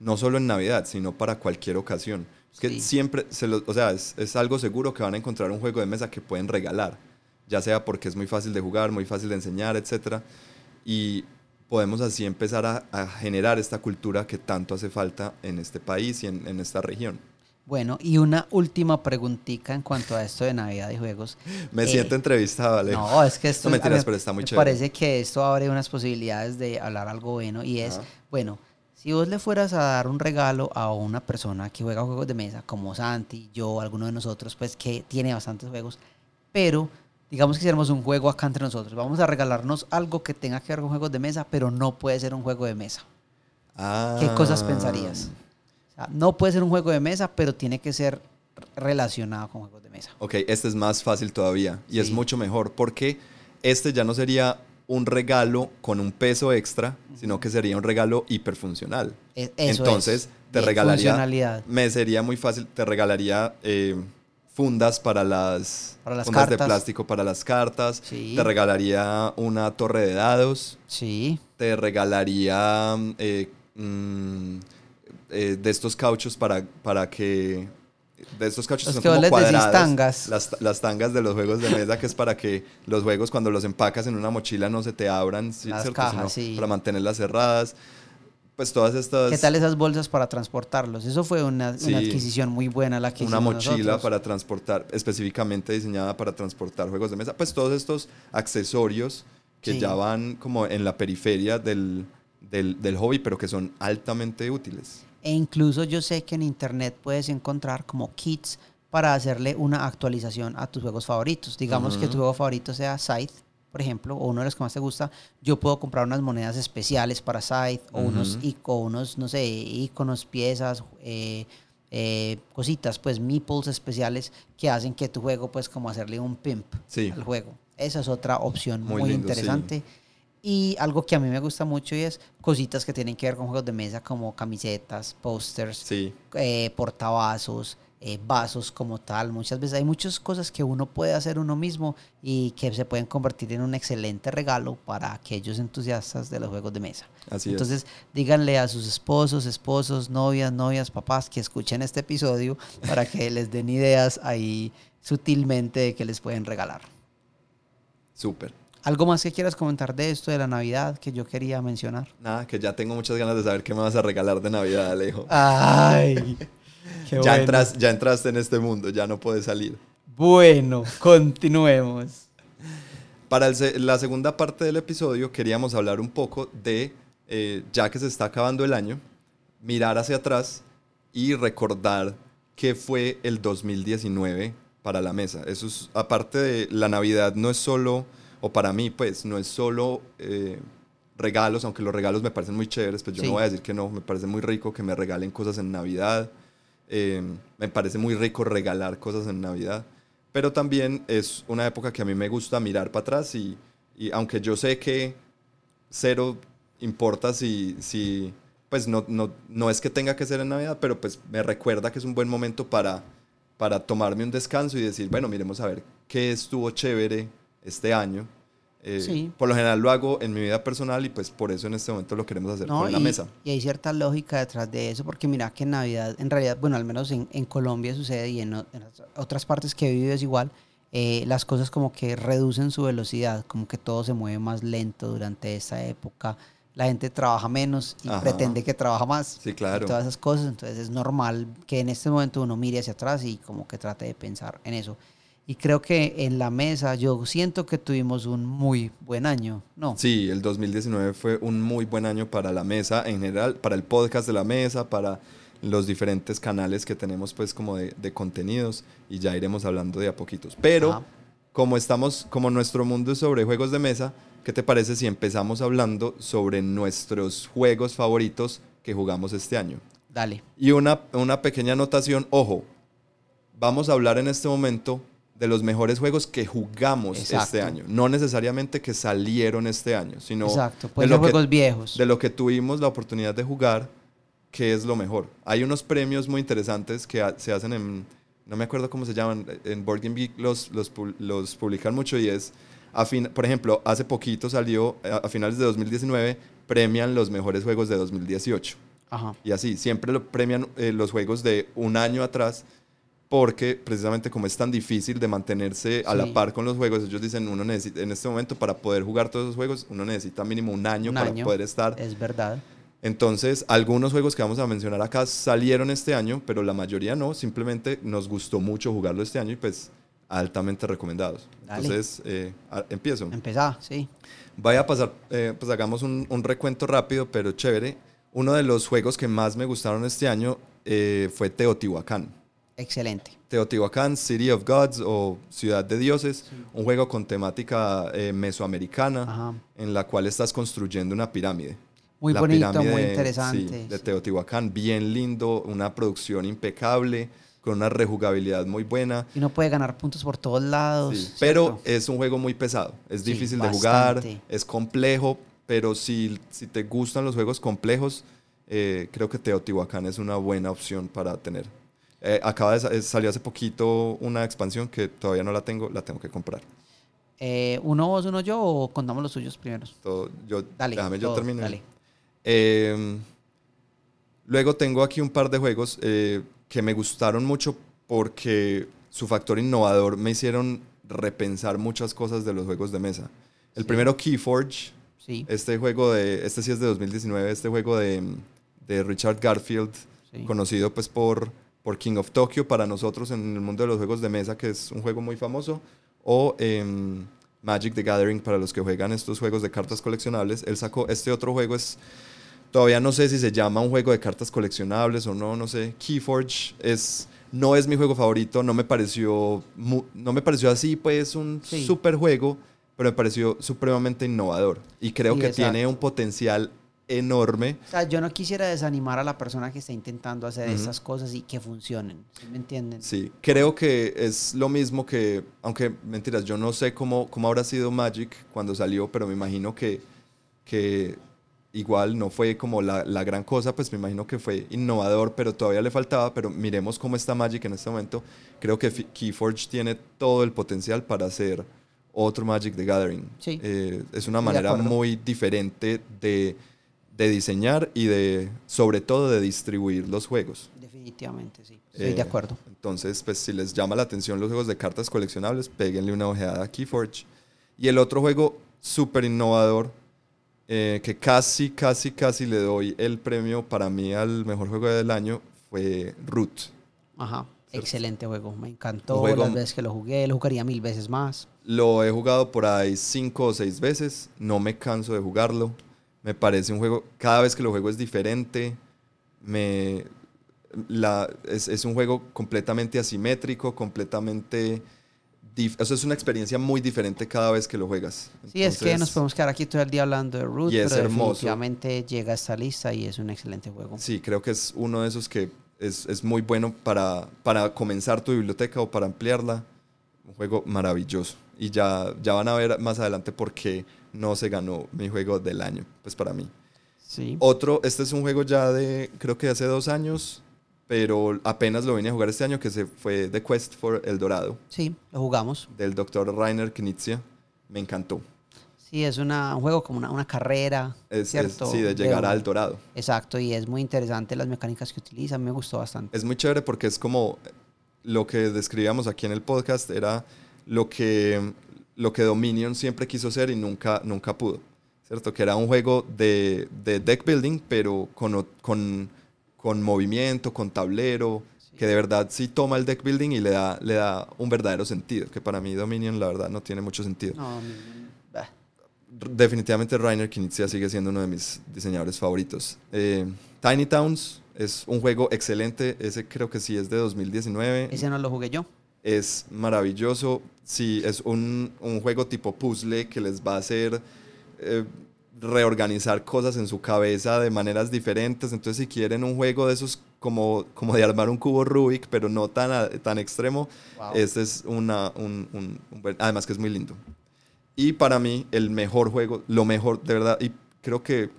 no solo en Navidad, sino para cualquier ocasión. Que siempre, se lo- o sea, es, es algo seguro que van a encontrar un juego de mesa que pueden regalar, ya sea porque es muy fácil de jugar, muy fácil de enseñar, etc. Y podemos así empezar a, a generar esta cultura que tanto hace falta en este país y en, en esta región. Bueno, y una última preguntita en cuanto a esto de Navidad y juegos. Me Eh, siento entrevistada, Alejo. No, es que esto No mentiras, pero está muy me chévere. parece que esto abre unas posibilidades de hablar algo bueno y es, bueno, si vos le fueras a dar un regalo a una persona que juega juegos de mesa, como Santi, yo, alguno de nosotros, pues que tiene bastantes juegos, pero digamos que hiciéramos un juego acá entre nosotros. Vamos a regalarnos algo que tenga que ver con juegos de mesa, pero no puede ser un juego de mesa. ¿Qué cosas Ah. pensarías? O sea, no puede ser un juego de mesa, pero tiene que ser relacionado con juegos de mesa. Ok, este es más fácil todavía y es Sí. mucho mejor porque este ya no sería un regalo con un peso extra, sino que sería un regalo hiperfuncional. E- eso Entonces, es. te regalaría, funcionalidad. me sería muy fácil, te regalaría eh, fundas para las, Para las fundas de cartas. plástico para las cartas, Sí. te regalaría una torre de dados, Sí, te regalaría eh, mm, eh, de estos cauchos para, para que... De estos cauchos Los son que como cuadrados. tangas. Las, las tangas de los juegos de mesa, que es para que los juegos cuando los empacas en una mochila no se te abran. Las ¿cierto? cajas, Sino sí. para mantenerlas cerradas. Pues todas estas... ¿Qué tal esas bolsas para transportarlos? Eso fue una, Sí. una adquisición muy buena la que una hicimos mochila nosotros. para transportar, específicamente diseñada para transportar juegos de mesa. Pues todos estos accesorios que Sí. ya van como en la periferia del, del, del hobby, pero que son altamente útiles. E incluso yo sé que en internet puedes encontrar como kits para hacerle una actualización a tus juegos favoritos. Digamos que Ujú. tu juego favorito sea Scythe, por ejemplo, o uno de los que más te gusta. Yo puedo comprar unas monedas especiales para Scythe, o ic- o unos, no sé, iconos, piezas, eh, eh, cositas, pues meeples especiales que hacen que tu juego, pues como hacerle un pimp Sí. al juego. Esa es otra opción Muy muy, lindo, sí. interesante. Y algo que a mí me gusta mucho y es cositas que tienen que ver con juegos de mesa como camisetas, posters, Sí, eh, portavasos, eh, vasos como tal. Muchas veces hay muchas cosas que uno puede hacer uno mismo y que se pueden convertir en un excelente regalo para aquellos entusiastas de los juegos de mesa. así Entonces, díganle a sus esposos, esposos, novias, novias, papás que escuchen este episodio para que les den ideas ahí sutilmente de que les pueden regalar. es. Súper. ¿Algo más que quieras comentar de esto de la Navidad que yo quería mencionar? Nada, que ya tengo muchas ganas de saber qué me vas a regalar de Navidad, Alejo. Ay, qué ya, bueno. entras, ya entraste en este mundo, ya no puedes salir. Bueno, continuemos. Para el la segunda parte del episodio queríamos hablar un poco de, eh, ya que se está acabando el año, mirar hacia atrás y recordar qué fue el 2019 para la mesa. Eso es, aparte de la Navidad, no es solo, o para mí pues, no es solo eh, regalos, aunque los regalos me parecen muy chéveres, pues yo Sí. no voy a decir que no, me parece muy rico que me regalen cosas en Navidad. Eh, me parece muy rico regalar cosas en Navidad. Pero también es una época que a mí me gusta mirar para atrás y, y aunque yo sé que cero importa si, si pues no, no, no es que tenga que ser en Navidad, pero pues me recuerda que es un buen momento para, para tomarme un descanso y decir, bueno, miremos a ver qué estuvo chévere este año. Eh, Sí. Por lo general lo hago en mi vida personal y pues por eso en este momento lo queremos hacer No, con la mesa. y hay cierta lógica detrás de eso, porque mira que en Navidad, en realidad, bueno, al menos en, en Colombia sucede y en, otras partes que vives igual, eh, las cosas como que reducen su velocidad, como que todo se mueve más lento durante esta época. La gente trabaja menos y Ajá. pretende que trabaja más. Sí, claro. Y todas esas cosas, entonces es normal que en este momento uno mire hacia atrás y como que trate de pensar en eso. Y creo que en la mesa yo siento que tuvimos un muy buen año, ¿no? Sí, el 2019 fue un muy buen año para la mesa en general, para el podcast de la mesa, para los diferentes canales que tenemos pues como de, de contenidos y ya iremos hablando de a poquitos. Pero Ajá. como estamos, como nuestro mundo es sobre juegos de mesa, ¿qué te parece si empezamos hablando sobre nuestros juegos favoritos que jugamos este año? Dale. Y una, una pequeña anotación, ojo, vamos a hablar en este momento de los mejores juegos que jugamos este Exacto. año. No necesariamente que salieron este año, sino Exacto, de pueden lo ser que- juegos viejos. de lo que tuvimos la oportunidad de jugar, que es lo mejor. Hay unos premios muy interesantes que ha- se hacen en, no me acuerdo cómo se llaman, en Board Game Geek los, los, los publican mucho y es, a fin- por ejemplo, hace poquito salió, a, a finales de 2019, premian los mejores juegos de 2018. Ajá. Y así, siempre lo premian eh, los juegos de un año atrás, porque precisamente como es tan difícil de mantenerse a Sí. la par con los juegos, ellos dicen, uno necesita, en este momento para poder jugar todos esos juegos, uno necesita mínimo un año Un para año. poder estar. Es verdad. Entonces, algunos juegos que vamos a mencionar acá salieron este año, pero la mayoría no, simplemente nos gustó mucho jugarlo este año y pues altamente recomendados. Dale. Entonces, eh, a- empiezo. Empezá, sí. Voy a pasar, eh, pues hagamos un, un recuento rápido, pero chévere. Uno de los juegos que más me gustaron este año eh, fue Teotihuacán. Excelente. Teotihuacán, City of Gods o Ciudad de Dioses, un juego con temática eh, mesoamericana Ajá. en la cual estás construyendo una pirámide. Muy La bonito, muy interesante. sí, de. Teotihuacán, bien lindo, una producción impecable, con una rejugabilidad muy buena. Y uno puede ganar puntos por todos lados. Sí, pero es un juego muy pesado, es difícil de jugar, es complejo, pero si, si te gustan los juegos complejos, eh, creo que Teotihuacán es una buena opción para tener. Eh, acaba de eh, salió hace poquito una expansión que todavía no la tengo, la tengo que comprar. Eh, ¿Uno vos, uno yo o contamos los suyos primero? Todo- yo, Dale. déjame yo todo, terminar. Dale. Eh, luego tengo aquí un par de juegos eh, que me gustaron mucho porque su factor innovador me hicieron repensar muchas cosas de los juegos de mesa. El Sí. primero, Keyforge, Sí, este juego de, este sí es de 2019, este juego de, de Richard Garfield, sí. conocido pues por, por King of Tokyo para nosotros en el mundo de los juegos de mesa, que es un juego muy famoso, o em, Magic the Gathering para los que juegan estos juegos de cartas coleccionables. Él sacó este otro juego, es todavía no sé si se llama un juego de cartas coleccionables o no, no sé. Keyforge es no es mi juego favorito, no me pareció no me pareció así pues un Sí. super juego, pero me pareció supremamente innovador y creo Sí, que tiene exacto. un potencial enorme. O sea, yo no quisiera desanimar a la persona que está intentando hacer Ujú. estas cosas y que funcionen. ¿Sí me entienden? Sí, creo que es lo mismo que, aunque mentiras, yo no sé cómo, cómo habrá sido Magic cuando salió, pero me imagino que, que igual no fue como la, la gran cosa, pues me imagino que fue innovador, pero todavía le faltaba, pero miremos cómo está Magic en este momento. Creo que Keyforge tiene todo el potencial para hacer otro Magic the Gathering. Sí. Eh, es una manera muy diferente de, de diseñar y de, sobre todo, de distribuir los juegos. Definitivamente, sí. Estoy Eh, de acuerdo. Entonces, pues si les llama la atención los juegos de cartas coleccionables, péguenle una ojeada a Keyforge. Y el otro juego súper innovador, eh, que casi, casi, casi le doy el premio para mí al mejor juego del año, fue Root. Ajá. ¿cierto? Excelente juego. Me encantó juego- las veces que lo jugué. Lo jugaría mil veces más. Lo he jugado por ahí cinco o seis veces, no me canso de jugarlo. Me parece un juego, cada vez que lo juego es diferente. Me, la, es, es un juego completamente asimétrico, completamente... dif- o sea, es una experiencia muy diferente cada vez que lo juegas. Sí, es que nos Entonces, podemos quedar aquí todo el día hablando de Root, Y es pero hermoso. definitivamente llega a esta lista y es un excelente juego. Sí, creo que es uno de esos que es, es muy bueno para, para comenzar tu biblioteca o para ampliarla. Un juego maravilloso. Y ya, ya van a ver más adelante por qué no se ganó mi juego del año, pues para mí. Sí. Otro, este es un juego ya de, creo que hace dos años, pero apenas lo vine a jugar este año, que se fue The Quest for El Dorado, Sí, lo jugamos. del doctor Rainer Knizia. Me encantó. Sí, es una, un juego como una, una carrera, Es, es- ¿cierto? sí, de llegar al Dorado. Exacto, y es muy interesante las mecánicas que utiliza. Me gustó bastante. Es muy chévere porque es como lo que describíamos aquí en el podcast, era lo que, lo que Dominion siempre quiso ser y nunca, nunca pudo. ¿Cierto? Que era un juego de, de deck building, pero con, con, con movimiento, con tablero, que de verdad sí toma el deck building y le da, le da un verdadero sentido. Que para mí Dominion, la verdad, no tiene mucho sentido. No, Definitivamente Rainer Knizia sigue siendo uno de mis diseñadores favoritos. Eh, Tiny Towns es un juego excelente, ese creo que sí es de 2019. ese no lo jugué yo. Es maravilloso, sí, es un, un juego tipo puzzle que les va a hacer eh, reorganizar cosas en su cabeza de maneras diferentes. Entonces si quieren un juego de esos como, como de armar un cubo Rubik, pero no tan, tan extremo, Wow. este es una, un, un- un buen- además que es muy lindo. Y para mí, el mejor juego, lo mejor, de verdad, y creo que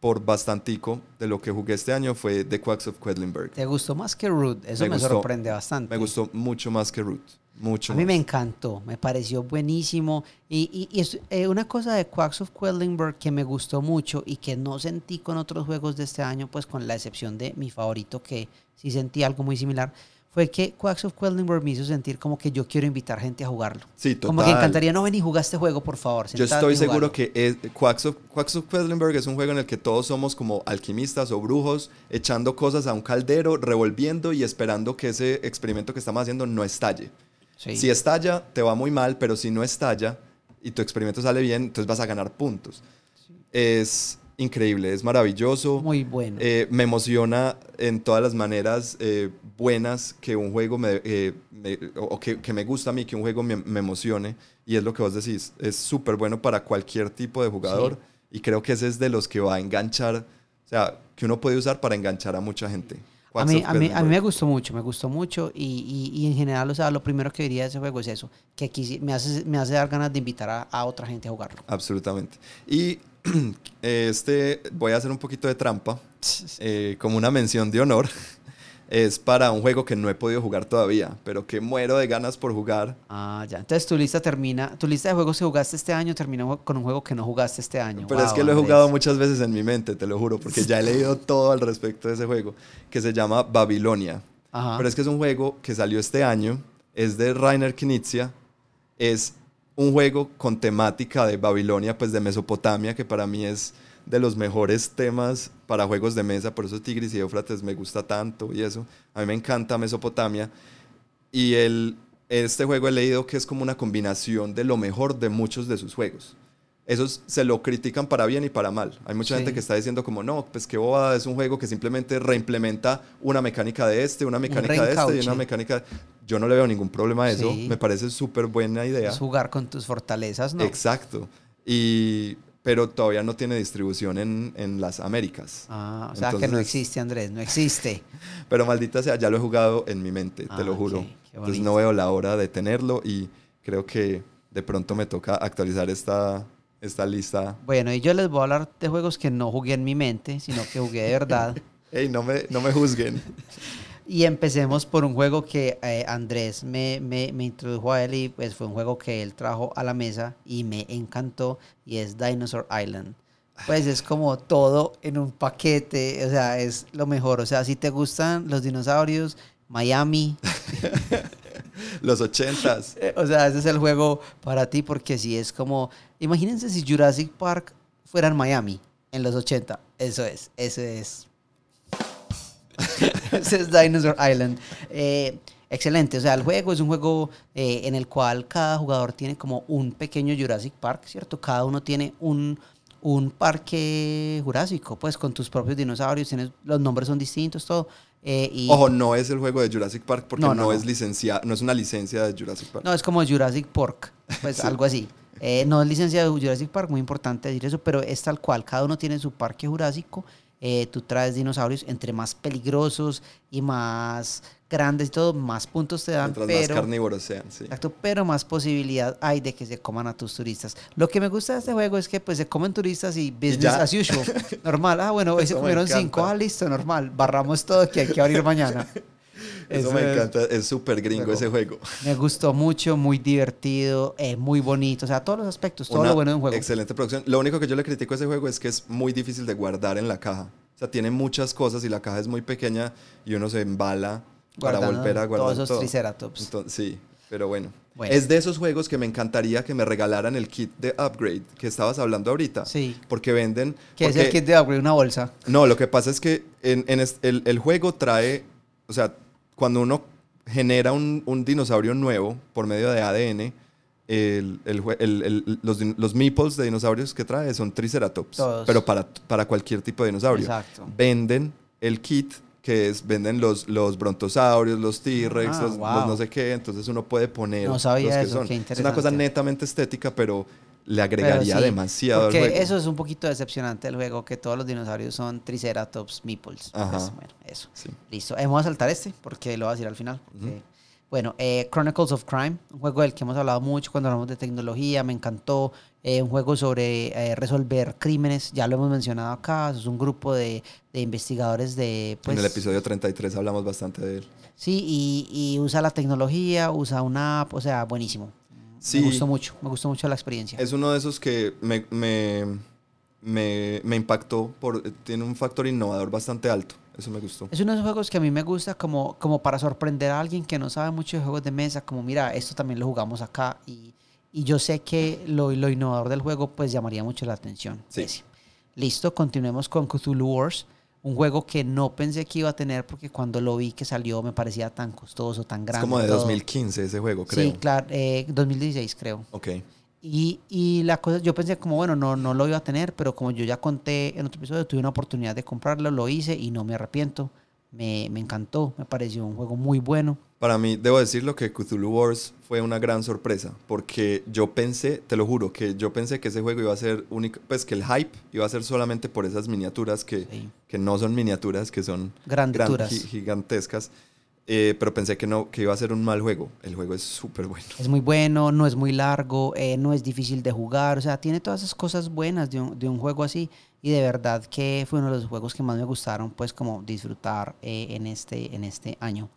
por bastantico de lo que jugué este año fue The Quacks of Quedlinburg. ¿Te gustó más que Root? Eso Me me, gustó. sorprende bastante. Me gustó mucho más que Root. Mucho A mí más. me encantó, me pareció buenísimo. Y, y- y es eh, una cosa de Quacks of Quedlinburg que me gustó mucho y que no sentí con otros juegos de este año, pues con la excepción de mi favorito, que sí sentí algo muy similar, fue que Quacks of Quedlinburg me hizo sentir como que yo quiero invitar gente a jugarlo. Sí, total. Como que encantaría, no ven y jugar este juego, por favor. Yo estoy seguro jugalo". que es, Quacks, of, Quacks of Quedlinburg es un juego en el que todos somos como alquimistas o brujos, echando cosas a un caldero, revolviendo y esperando que ese experimento que estamos haciendo no estalle. Sí. Si estalla, te va muy mal, pero si no estalla y tu experimento sale bien, entonces vas a ganar puntos. Es, increíble, es maravilloso. Muy bueno. Eh, me emociona en todas las maneras eh, buenas que un juego me, eh, me- o que, que me gusta a mí, que un juego me, me emocione. Y es lo que vos decís, es súper bueno para cualquier tipo de jugador. Y creo que ese es de los que va a enganchar, o sea, que uno puede usar para enganchar a mucha gente. A mí, a, mí, a mí me gustó mucho, me gustó mucho y, y- y en general, o sea, lo primero que diría de ese juego es eso, que aquí sí me hace, me hace dar ganas de invitar a, a otra gente a jugarlo. Absolutamente. Y este, voy a hacer un poquito de trampa, eh, como una mención de honor. Es para un juego que no he podido jugar todavía, pero que muero de ganas por jugar. Ah, ya. Entonces tu lista termina, tu lista de juegos que jugaste este año termina con un juego que no jugaste este año. Pero es Wow, que lo he Andrés. jugado muchas veces en mi mente, te lo juro, porque ya he leído todo al respecto de ese juego, que se llama Babilonia. Ajá. Pero es que es un juego que salió este año, es de Rainer Knizia, es un juego con temática de Babilonia, pues de Mesopotamia, que para mí es de los mejores temas para juegos de mesa, por eso Tigris y Éufrates me gusta tanto y eso. A mí me encanta Mesopotamia. Y el, este juego he leído que es como una combinación de lo mejor de muchos de sus juegos. Esos se lo critican para bien y para mal. Hay mucha Sí. gente que está diciendo como, no, pues qué bobada, es un juego que simplemente reimplementa una mecánica de este, una mecánica de este y una mecánica... Yo no le veo ningún problema a eso. Sí. Me parece súper buena idea. Es jugar con tus fortalezas, ¿no? Exacto. Y, pero todavía no tiene distribución en, en las Américas. Ah, o sea que no existe, Andrés, no existe. Pero maldita sea, ya lo he jugado en mi mente, Ah, te lo juro. ok, qué Entonces no veo la hora de tenerlo y creo que de pronto me toca actualizar esta, esta lista. Bueno, y yo les voy a hablar de juegos que no jugué en mi mente, sino que jugué de verdad. Ey, no me, no me juzguen. Y empecemos por un juego que eh, Andrés me, me, me introdujo a él y pues fue un juego que él trajo a la mesa y me encantó y es Dinosaur Island. Pues es como todo en un paquete, o sea, es lo mejor. O sea, si te gustan los dinosaurios, Miami, Los ochentas. eh, o sea, ese es el juego para ti porque si es como, imagínense si Jurassic Park fuera en Miami en los 80, eso es, eso es. Ese es Dinosaur Island. Eh, excelente, o sea, el juego es un juego eh, en el cual cada jugador tiene como un pequeño Jurassic Park, ¿cierto? Cada uno tiene un, un parque jurásico, pues con tus propios dinosaurios, tienes, los nombres son distintos, todo. Eh, y, Ojo, no es el juego de Jurassic Park porque No, no, no, no. es licencia, no es una licencia de Jurassic Park. No, es como Jurassic Park, pues Sí. algo así. Eh, no es licencia de Jurassic Park, muy importante decir eso, pero es tal cual. Cada uno tiene su parque jurásico. Eh, tú traes dinosaurios, entre más peligrosos y más grandes y todo, más puntos te dan. Mientras más pero, carnívoros sean, sí. exacto, pero más posibilidad hay de que se coman a tus turistas. Lo que me gusta de este juego es que pues se comen turistas y business as usual. Normal. Ah, bueno, hoy se Eso comieron cinco. Ah, listo, normal. Barramos todo que hay que abrir mañana. Eso Eso me es- encanta, es súper gringo juego. ese juego. Me gustó mucho, muy divertido, eh, muy bonito, o sea, todos los aspectos, todo Una lo bueno de un juego. Excelente producción. Lo único que yo le critico a ese juego es que es muy difícil de guardar en la caja. O sea, tiene muchas cosas y la caja es muy pequeña y uno se embala para Guardando volver a guardar todos esos todo. triceratops. Entonces, sí, pero bueno. Bueno. Es de esos juegos que me encantaría que me regalaran el kit de upgrade que estabas hablando ahorita. Sí. Porque venden. Es porque- el kit de upgrade, una bolsa. No, lo que pasa es que en, en es- el, el juego trae, o sea, cuando uno genera un, un dinosaurio nuevo por medio de ADN, el, el el- los, los meeples de dinosaurios que trae son triceratops, Todos. pero para, para cualquier tipo de dinosaurio. Exacto. Venden el kit que es, venden los, los brontosaurios, los T-Rex, Ah, los, los wow. no sé qué, entonces uno puede poner No sabía los que eso, son. qué Es una cosa netamente estética, pero le agregaría sí, demasiado al Porque juego. eso es un poquito decepcionante del juego, que todos los dinosaurios son triceratops meeples. Ajá. Pues, bueno, eso. Sí. Listo. Eh, vamos a saltar este, porque lo voy a decir al final. porque- Bueno, eh, Chronicles of Crime, un juego del que hemos hablado mucho cuando hablamos de tecnología, me encantó. eh, un juego sobre eh, resolver crímenes, ya lo hemos mencionado acá. Es un grupo de, de investigadores de. Pues, en el episodio 33 hablamos bastante de él. Sí, y, y usa la tecnología, usa una app, o sea, buenísimo. Sí. Me gustó mucho, me gustó mucho la experiencia. Es uno de esos que me, me, me, me impactó, por, tiene un factor innovador bastante alto. Eso me gustó. Es uno de esos juegos que a mí me gusta como, como para sorprender a alguien que no sabe mucho de juegos de mesa, como mira, esto también lo jugamos acá y, y yo sé que lo, lo innovador del juego pues llamaría mucho la atención. Sí. Listo, continuemos con Cthulhu Wars, un juego que no pensé que iba a tener porque cuando lo vi que salió me parecía tan costoso, tan Es grande. como de todo. 2015 ese juego, creo. Sí, claro, eh, 2016 creo. Ok. Y, y la cosa, yo pensé como, bueno, no, no lo iba a tener, pero como yo ya conté en otro episodio, tuve una oportunidad de comprarlo, lo hice y no me arrepiento. Me, me encantó, me pareció un juego muy bueno. Para mí, debo decirlo que Cthulhu Wars fue una gran sorpresa, porque yo pensé, te lo juro, que yo pensé que ese juego iba a ser único, pues que el hype iba a ser solamente por esas miniaturas que, Sí. que no son miniaturas, que son gi- gigantescas, eh, pero pensé que no, que iba a ser un mal juego. El juego es súper bueno. Es muy bueno, no es muy largo, eh, no es difícil de jugar, o sea, tiene todas esas cosas buenas de un, de un juego así y de verdad que fue uno de los juegos que más me gustaron, pues como disfrutar eh, en, este, en este año.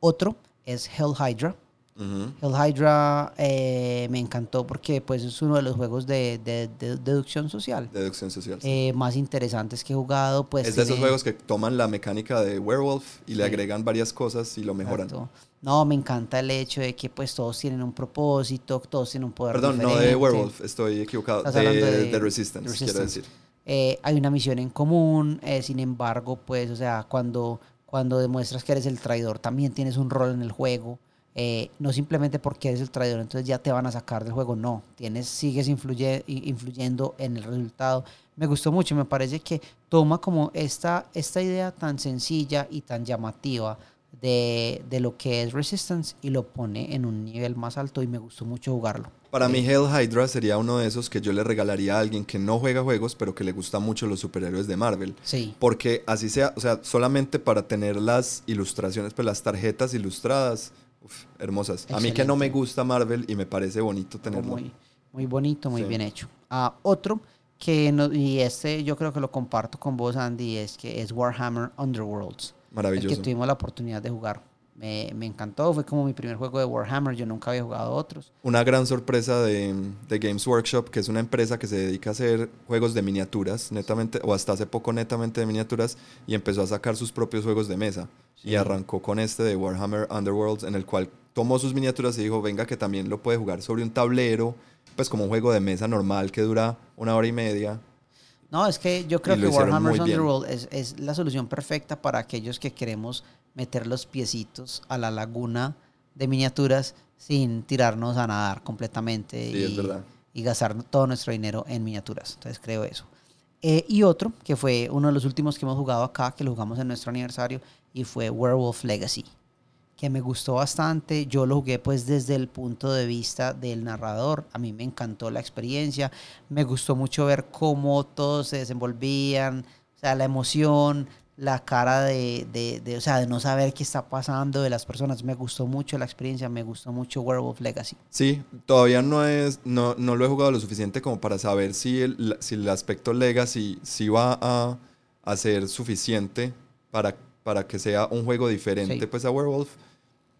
Otro es Hell Hydra. Ujú. Hell Hydra eh, me encantó porque pues es uno de los juegos de, de- de deducción social Deducción social. sí. eh, más interesantes que he jugado. Pues es de esos juegos que toman la mecánica de Werewolf y le agregan varias cosas y lo mejoran. Exacto. No, me encanta el hecho de que pues todos tienen un propósito, todos tienen un poder Perdón, no de Werewolf, estoy equivocado. De, de- de Resistance, quiero decir. Eh, hay una misión en común, sin embargo, pues, o sea, cuando, cuando demuestras que eres el traidor, también tienes un rol en el juego. eh, no simplemente porque eres el traidor, entonces ya te van a sacar del juego, no, tienes, sigues influye- influyendo en el resultado. Me gustó mucho, me parece que toma como esta, esta idea tan sencilla y tan llamativa de, de lo que es Resistance y lo pone en un nivel más alto y me gustó mucho jugarlo. Para mí Hell Hydra sería uno de esos que yo le regalaría a alguien que no juega juegos, pero que le gusta mucho los superhéroes de Marvel. Sí, Porque así sea, o sea, solamente para tener las ilustraciones, pues las tarjetas ilustradas, uf, hermosas. A mí que no me gusta Marvel y me parece bonito tenerlo. Muy, muy bonito, muy Sí. bien hecho. Ah, otro que no, y este yo creo que lo comparto con vos, Andy, es que es Warhammer Underworlds, el que Maravilloso. tuvimos la oportunidad de jugar. Me, me encantó, fue como mi primer juego de Warhammer, yo nunca había jugado otros. Una gran sorpresa de, de Games Workshop, que es una empresa que se dedica a hacer juegos de miniaturas, netamente, o hasta hace poco netamente de miniaturas, y empezó a sacar sus propios juegos de mesa. Y arrancó con este de Warhammer Underworlds, en el cual tomó sus miniaturas y dijo, venga que también lo puede jugar sobre un tablero, pues como un juego de mesa normal que dura una hora y media. No, es que yo creo que Warhammer. Underworld es, es la solución perfecta para aquellos que queremos meter los piecitos a la laguna de miniaturas sin tirarnos a nadar completamente Sí, y gastar todo nuestro dinero en miniaturas. Entonces creo eso. Eh, y otro, que fue uno de los últimos que hemos jugado acá, que lo jugamos en nuestro aniversario, y fue Werewolf Legacy, que me gustó bastante. Yo lo jugué pues desde el punto de vista del narrador. A mí me encantó la experiencia. Me gustó mucho ver cómo todos se desenvolvían, o sea, la emoción, la cara de, de, de, o sea, de no saber qué está pasando de las personas. Me gustó mucho la experiencia, me gustó mucho Werewolf Legacy. Sí, todavía no es, no, no lo he jugado lo suficiente como para saber si el, si el aspecto Legacy si va a, a ser suficiente para, para que sea un juego diferente Sí. pues a Werewolf.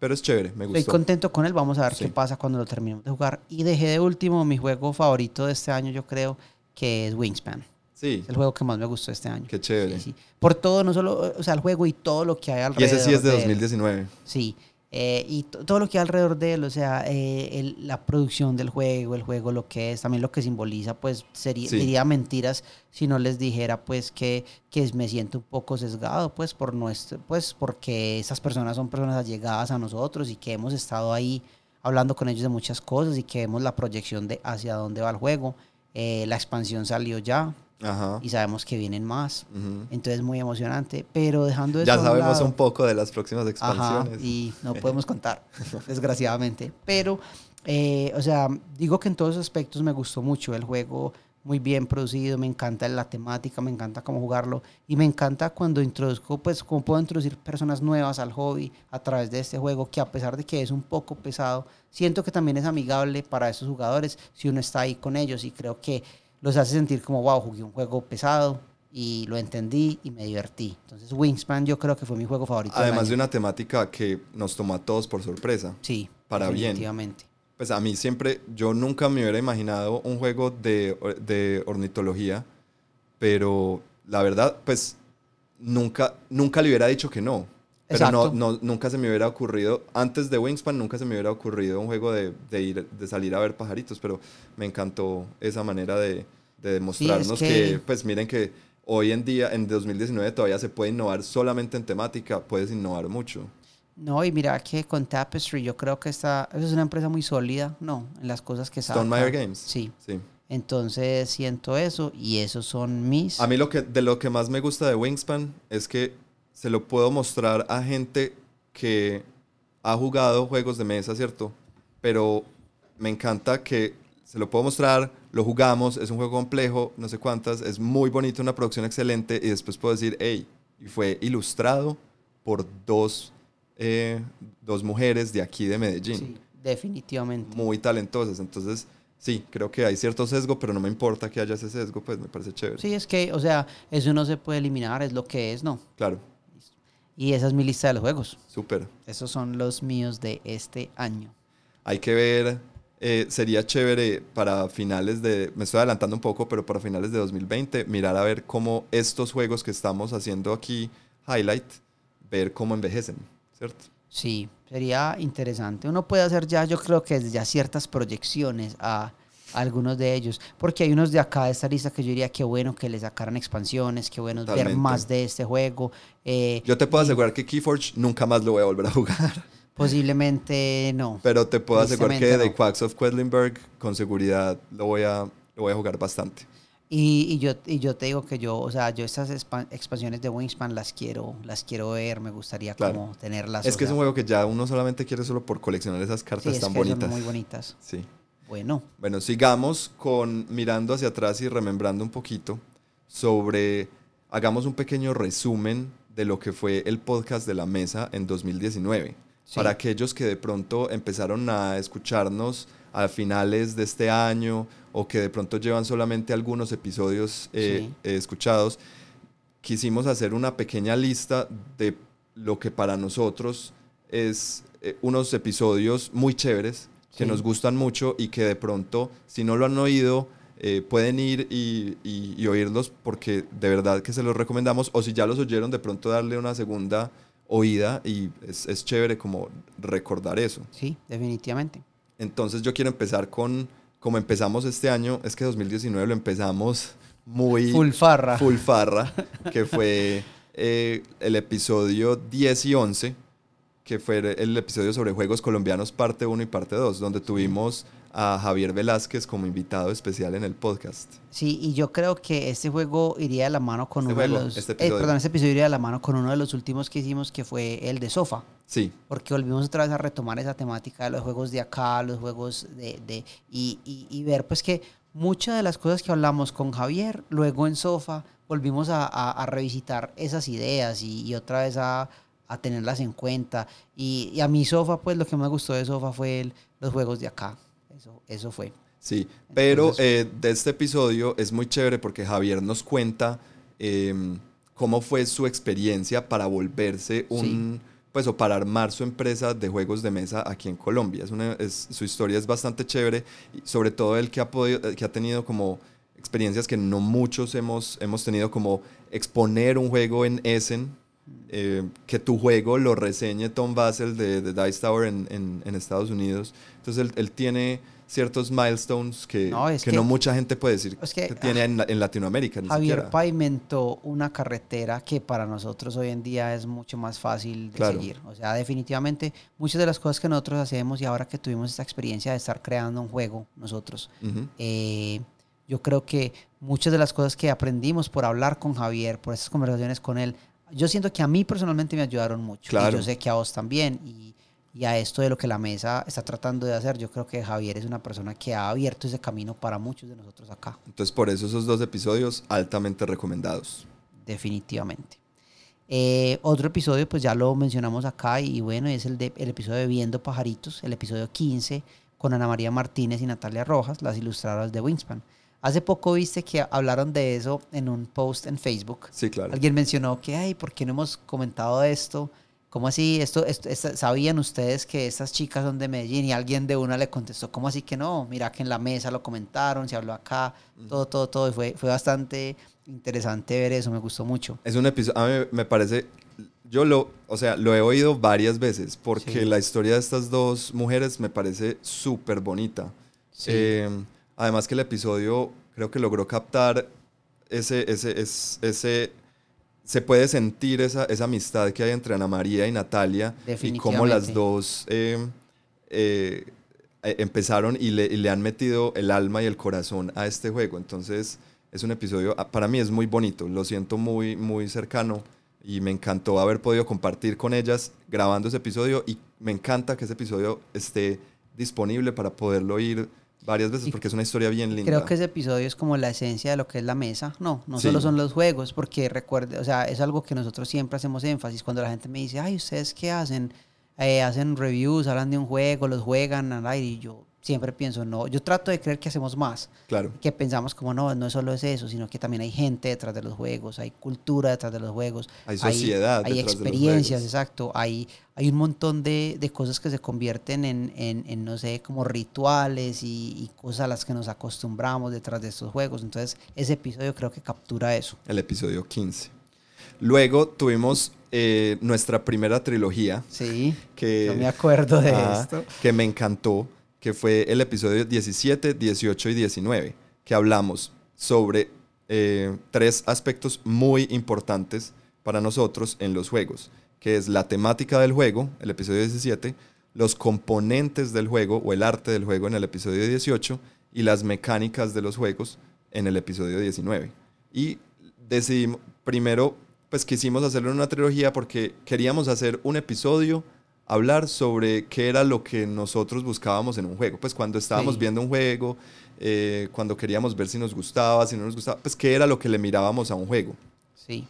Pero es chévere, me Estoy gustó. contento con él, vamos a ver Sí. qué pasa cuando lo terminemos de jugar. Y dejé de último mi juego favorito de este año, yo creo, que es Wingspan. Sí, Es el juego que más me gustó este año. qué chévere. Sí, sí. Por todo, no solo, o sea, el juego y todo lo que hay Y alrededor. ese sí es de él. 2019. Sí, eh, y to- todo lo que hay alrededor de él, o sea, eh, el- la producción del juego, el juego, lo que es, también lo que simboliza, pues sería, Sí. diría mentiras si no les dijera, pues, que, que me siento un poco sesgado, pues, por nuestro, pues, porque esas personas son personas allegadas a nosotros y que hemos estado ahí hablando con ellos de muchas cosas y que vemos la proyección de hacia dónde va el juego. Eh, la expansión salió ya Ajá. y sabemos que vienen más. Entonces muy emocionante, pero dejando eso Ya sabemos lado- un poco de las próximas Ajá, expansiones. y no podemos contar, desgraciadamente. Pero, eh, o sea, digo que en todos los aspectos me gustó mucho el juego, muy bien producido, me encanta la temática, me encanta cómo jugarlo y me encanta cuando introduzco, pues, cómo puedo introducir personas nuevas al hobby a través de este juego que a pesar de que es un poco pesado, siento que también es amigable para esos jugadores si uno está ahí con ellos y creo que los hace sentir como, wow, jugué un juego pesado y lo entendí y me divertí. Entonces, Wingspan yo creo que fue mi juego favorito. Además de una temática que nos tomó a todos por sorpresa. Sí, para bien. definitivamente. Pues a mí siempre, yo nunca me hubiera imaginado un juego de, de ornitología, pero la verdad, pues nunca, nunca le hubiera dicho que no. Pero no, Exacto. no, nunca se me hubiera ocurrido, antes de Wingspan, nunca se me hubiera ocurrido un juego de, de ir, de salir a ver pajaritos, pero me encantó esa manera de, de demostrarnos que- que... pues miren que hoy en día, en 2019, todavía se puede innovar solamente en temática, puedes innovar mucho. No, y mira que con Tapestry yo creo que esta es una empresa muy sólida, no, en las cosas que saca. Stone Games. Sí. Sí. Entonces siento eso y esos son mis... A mí lo que, de lo que más me gusta de Wingspan es que se lo puedo mostrar a gente que ha jugado juegos de mesa, ¿cierto? Pero me encanta que se lo puedo mostrar, lo jugamos, es un juego complejo, no sé cuántas, es muy bonito, una producción excelente y después puedo decir, hey, y fue ilustrado por dos, eh, dos mujeres de aquí de Medellín, Sí, definitivamente. muy talentosas. Entonces, sí, creo que hay cierto sesgo, pero no me importa que haya ese sesgo, pues me parece chévere. Sí, es que, o sea, eso no se puede eliminar, es lo que es, ¿no? Claro, Y esa es mi lista de los juegos. súper. Esos son los míos de este año. Hay que ver, eh, sería chévere para finales de, me estoy adelantando un poco, pero para finales de 2020, mirar a ver cómo estos juegos que estamos haciendo aquí, highlight, ver cómo envejecen, ¿cierto? Sí, sería interesante. Uno puede hacer ya, yo creo que ya ciertas proyecciones a, a algunos de ellos, porque hay unos de acá de esta lista que yo diría que bueno que le sacaran expansiones, que bueno ver más de este juego. eh, Yo te puedo asegurar que Keyforge nunca más lo voy a volver a jugar, posiblemente no. pero te puedo asegurar que Tristemente The no. Quacks of Quedlinburg con seguridad lo voy a, lo voy a jugar bastante. Y, y yo, y yo te digo que yo, o sea, yo estas expa- expansiones de Wingspan las quiero, las quiero ver, me gustaría Claro. como tenerlas. Es que es un juego que ya uno solamente quiere solo por coleccionar esas sí, cartas es tan que son bonitas. muy bonitas. Sí. Bueno, Bueno, sigamos con mirando hacia atrás y remembrando un poquito sobre, hagamos un pequeño resumen de lo que fue el podcast de la mesa en 2019. Sí. Para aquellos que de pronto empezaron a escucharnos a finales de este año o que de pronto llevan solamente algunos episodios eh, Sí. eh, escuchados, quisimos hacer una pequeña lista de lo que para nosotros es eh, unos episodios muy chéveres que Sí. nos gustan mucho y que de pronto, si no lo han oído, eh, pueden ir y, y- y oírlos porque de verdad que se los recomendamos. O si ya los oyeron, de pronto darle una segunda oída y es, es chévere como recordar eso. sí, definitivamente. Entonces yo quiero empezar con, como empezamos este año, es que 2019 lo empezamos muy Full farra. full farra, que fue eh, el episodio 10 y 11, que fue el episodio sobre juegos colombianos parte 1 y parte 2, donde tuvimos a Javier Velázquez como invitado especial en el podcast. Sí, y yo creo que este juego iría de la mano con Este uno juego, de los... este eh, episodio. perdón, este episodio iría de la mano con uno de los últimos que hicimos, que fue el de Sofa. Sí, Porque volvimos otra vez a retomar esa temática de los juegos de acá, los juegos de... de y, y- y ver pues que muchas de las cosas que hablamos con Javier, luego en Sofa, volvimos a, a- a revisitar esas ideas y, y otra vez a, a tenerlas en cuenta. Y, y a mi Sofa, pues lo que me gustó de Sofa fue el- los juegos de acá. Eso, eso fue. sí. Pero Entonces- eh, de este episodio es muy chévere porque Javier nos cuenta em, cómo fue su experiencia para volverse un... Pues, o para armar su empresa de juegos de mesa aquí en Colombia. Es una, es- su historia es bastante chévere, sobre todo el que ha, podido, eh, que ha tenido como experiencias que no muchos hemos, hemos tenido, como exponer un juego en Essen, eh, que tu juego lo reseñe Tom Basel de, de Dice Tower en, en- en Estados Unidos. Entonces él, él tiene ciertos milestones que No, es que que- no mucha gente puede decir es que, que, tiene en, en Latinoamérica. Ni Javier siquiera. pavimentó una carretera que para nosotros hoy en día es mucho más fácil de Claro. seguir. O sea, definitivamente muchas de las cosas que nosotros hacemos y ahora que tuvimos esta experiencia de estar creando un juego nosotros, Ujú. eh, yo creo que muchas de las cosas que aprendimos por hablar con Javier, por esas conversaciones con él, yo siento que a mí personalmente me ayudaron mucho. Claro. Y yo sé que a vos también. Y, y a esto de lo que la mesa está tratando de hacer, yo creo que Javier es una persona que ha abierto ese camino para muchos de nosotros acá. Entonces por eso esos dos episodios altamente recomendados. definitivamente. Eh, otro episodio, pues ya lo mencionamos acá, y bueno, es el, de, el episodio de Viendo Pajaritos, el episodio 15, con Ana María Martínez y Natalia Rojas, las ilustradoras de Wingspan. Hace poco viste que hablaron de eso en un post en Facebook. Sí, claro. Alguien mencionó que, ay, ¿por qué no hemos comentado esto? ¿Cómo así? Esto, esto, ¿Sabían ustedes que estas chicas son de Medellín? Y alguien de una le contestó, ¿cómo así que no? Mira que en la mesa lo comentaron, se habló acá, todo, todo, todo. Y fue, fue bastante interesante ver eso, me gustó mucho. Es un episodio, a mí me parece, yo lo, o sea, lo he oído varias veces porque Sí. la historia de estas dos mujeres me parece súper bonita. Sí. Eh, además que el episodio creo que logró captar ese, ese, es- ese se puede sentir esa, esa amistad que hay entre Ana María y Natalia y cómo las dos eh, eh, eh, empezaron y le, y le, han metido el alma y el corazón a este juego. Entonces es un episodio, ah, para mí es muy bonito, lo siento muy, muy cercano y me encantó haber podido compartir con ellas grabando ese episodio y me encanta que ese episodio esté disponible para poderlo ir varias veces porque es una historia bien linda. Creo que ese episodio es como la esencia de lo que es la mesa. No, no solo son los juegos, porque recuerde, o sea, es algo que nosotros siempre hacemos énfasis cuando la gente me dice, ay, ¿ustedes qué hacen? Eh, hacen reviews, hablan de un juego, los juegan, y yo, siempre pienso, no, yo trato de creer que hacemos más. Claro. Que pensamos como, no, no solo es eso, sino que también hay gente detrás de los juegos, hay cultura detrás de los juegos. Hay sociedad. Hay, hay experiencias, exacto. Hay, hay un montón de, de cosas que se convierten en, en, en no sé, como rituales y, y, cosas a las que nos acostumbramos detrás de estos juegos. Entonces, ese episodio creo que captura eso. El episodio 15. Luego tuvimos eh, nuestra primera trilogía. Sí, que, yo me acuerdo de esto. Que me encantó que fue el episodio 17, 18 y 19, que hablamos sobre eh, tres aspectos muy importantes para nosotros en los juegos, que es la temática del juego, el episodio 17, los componentes del juego o el arte del juego en el episodio 18 y las mecánicas de los juegos en el episodio 19. Y decidimos, primero, pues quisimos hacerlo en una trilogía porque queríamos hacer un episodio hablar sobre qué era lo que nosotros buscábamos en un juego. Pues cuando estábamos viendo un juego, eh, cuando queríamos ver si nos gustaba, si no nos gustaba, pues qué era lo que le mirábamos a un juego. Sí.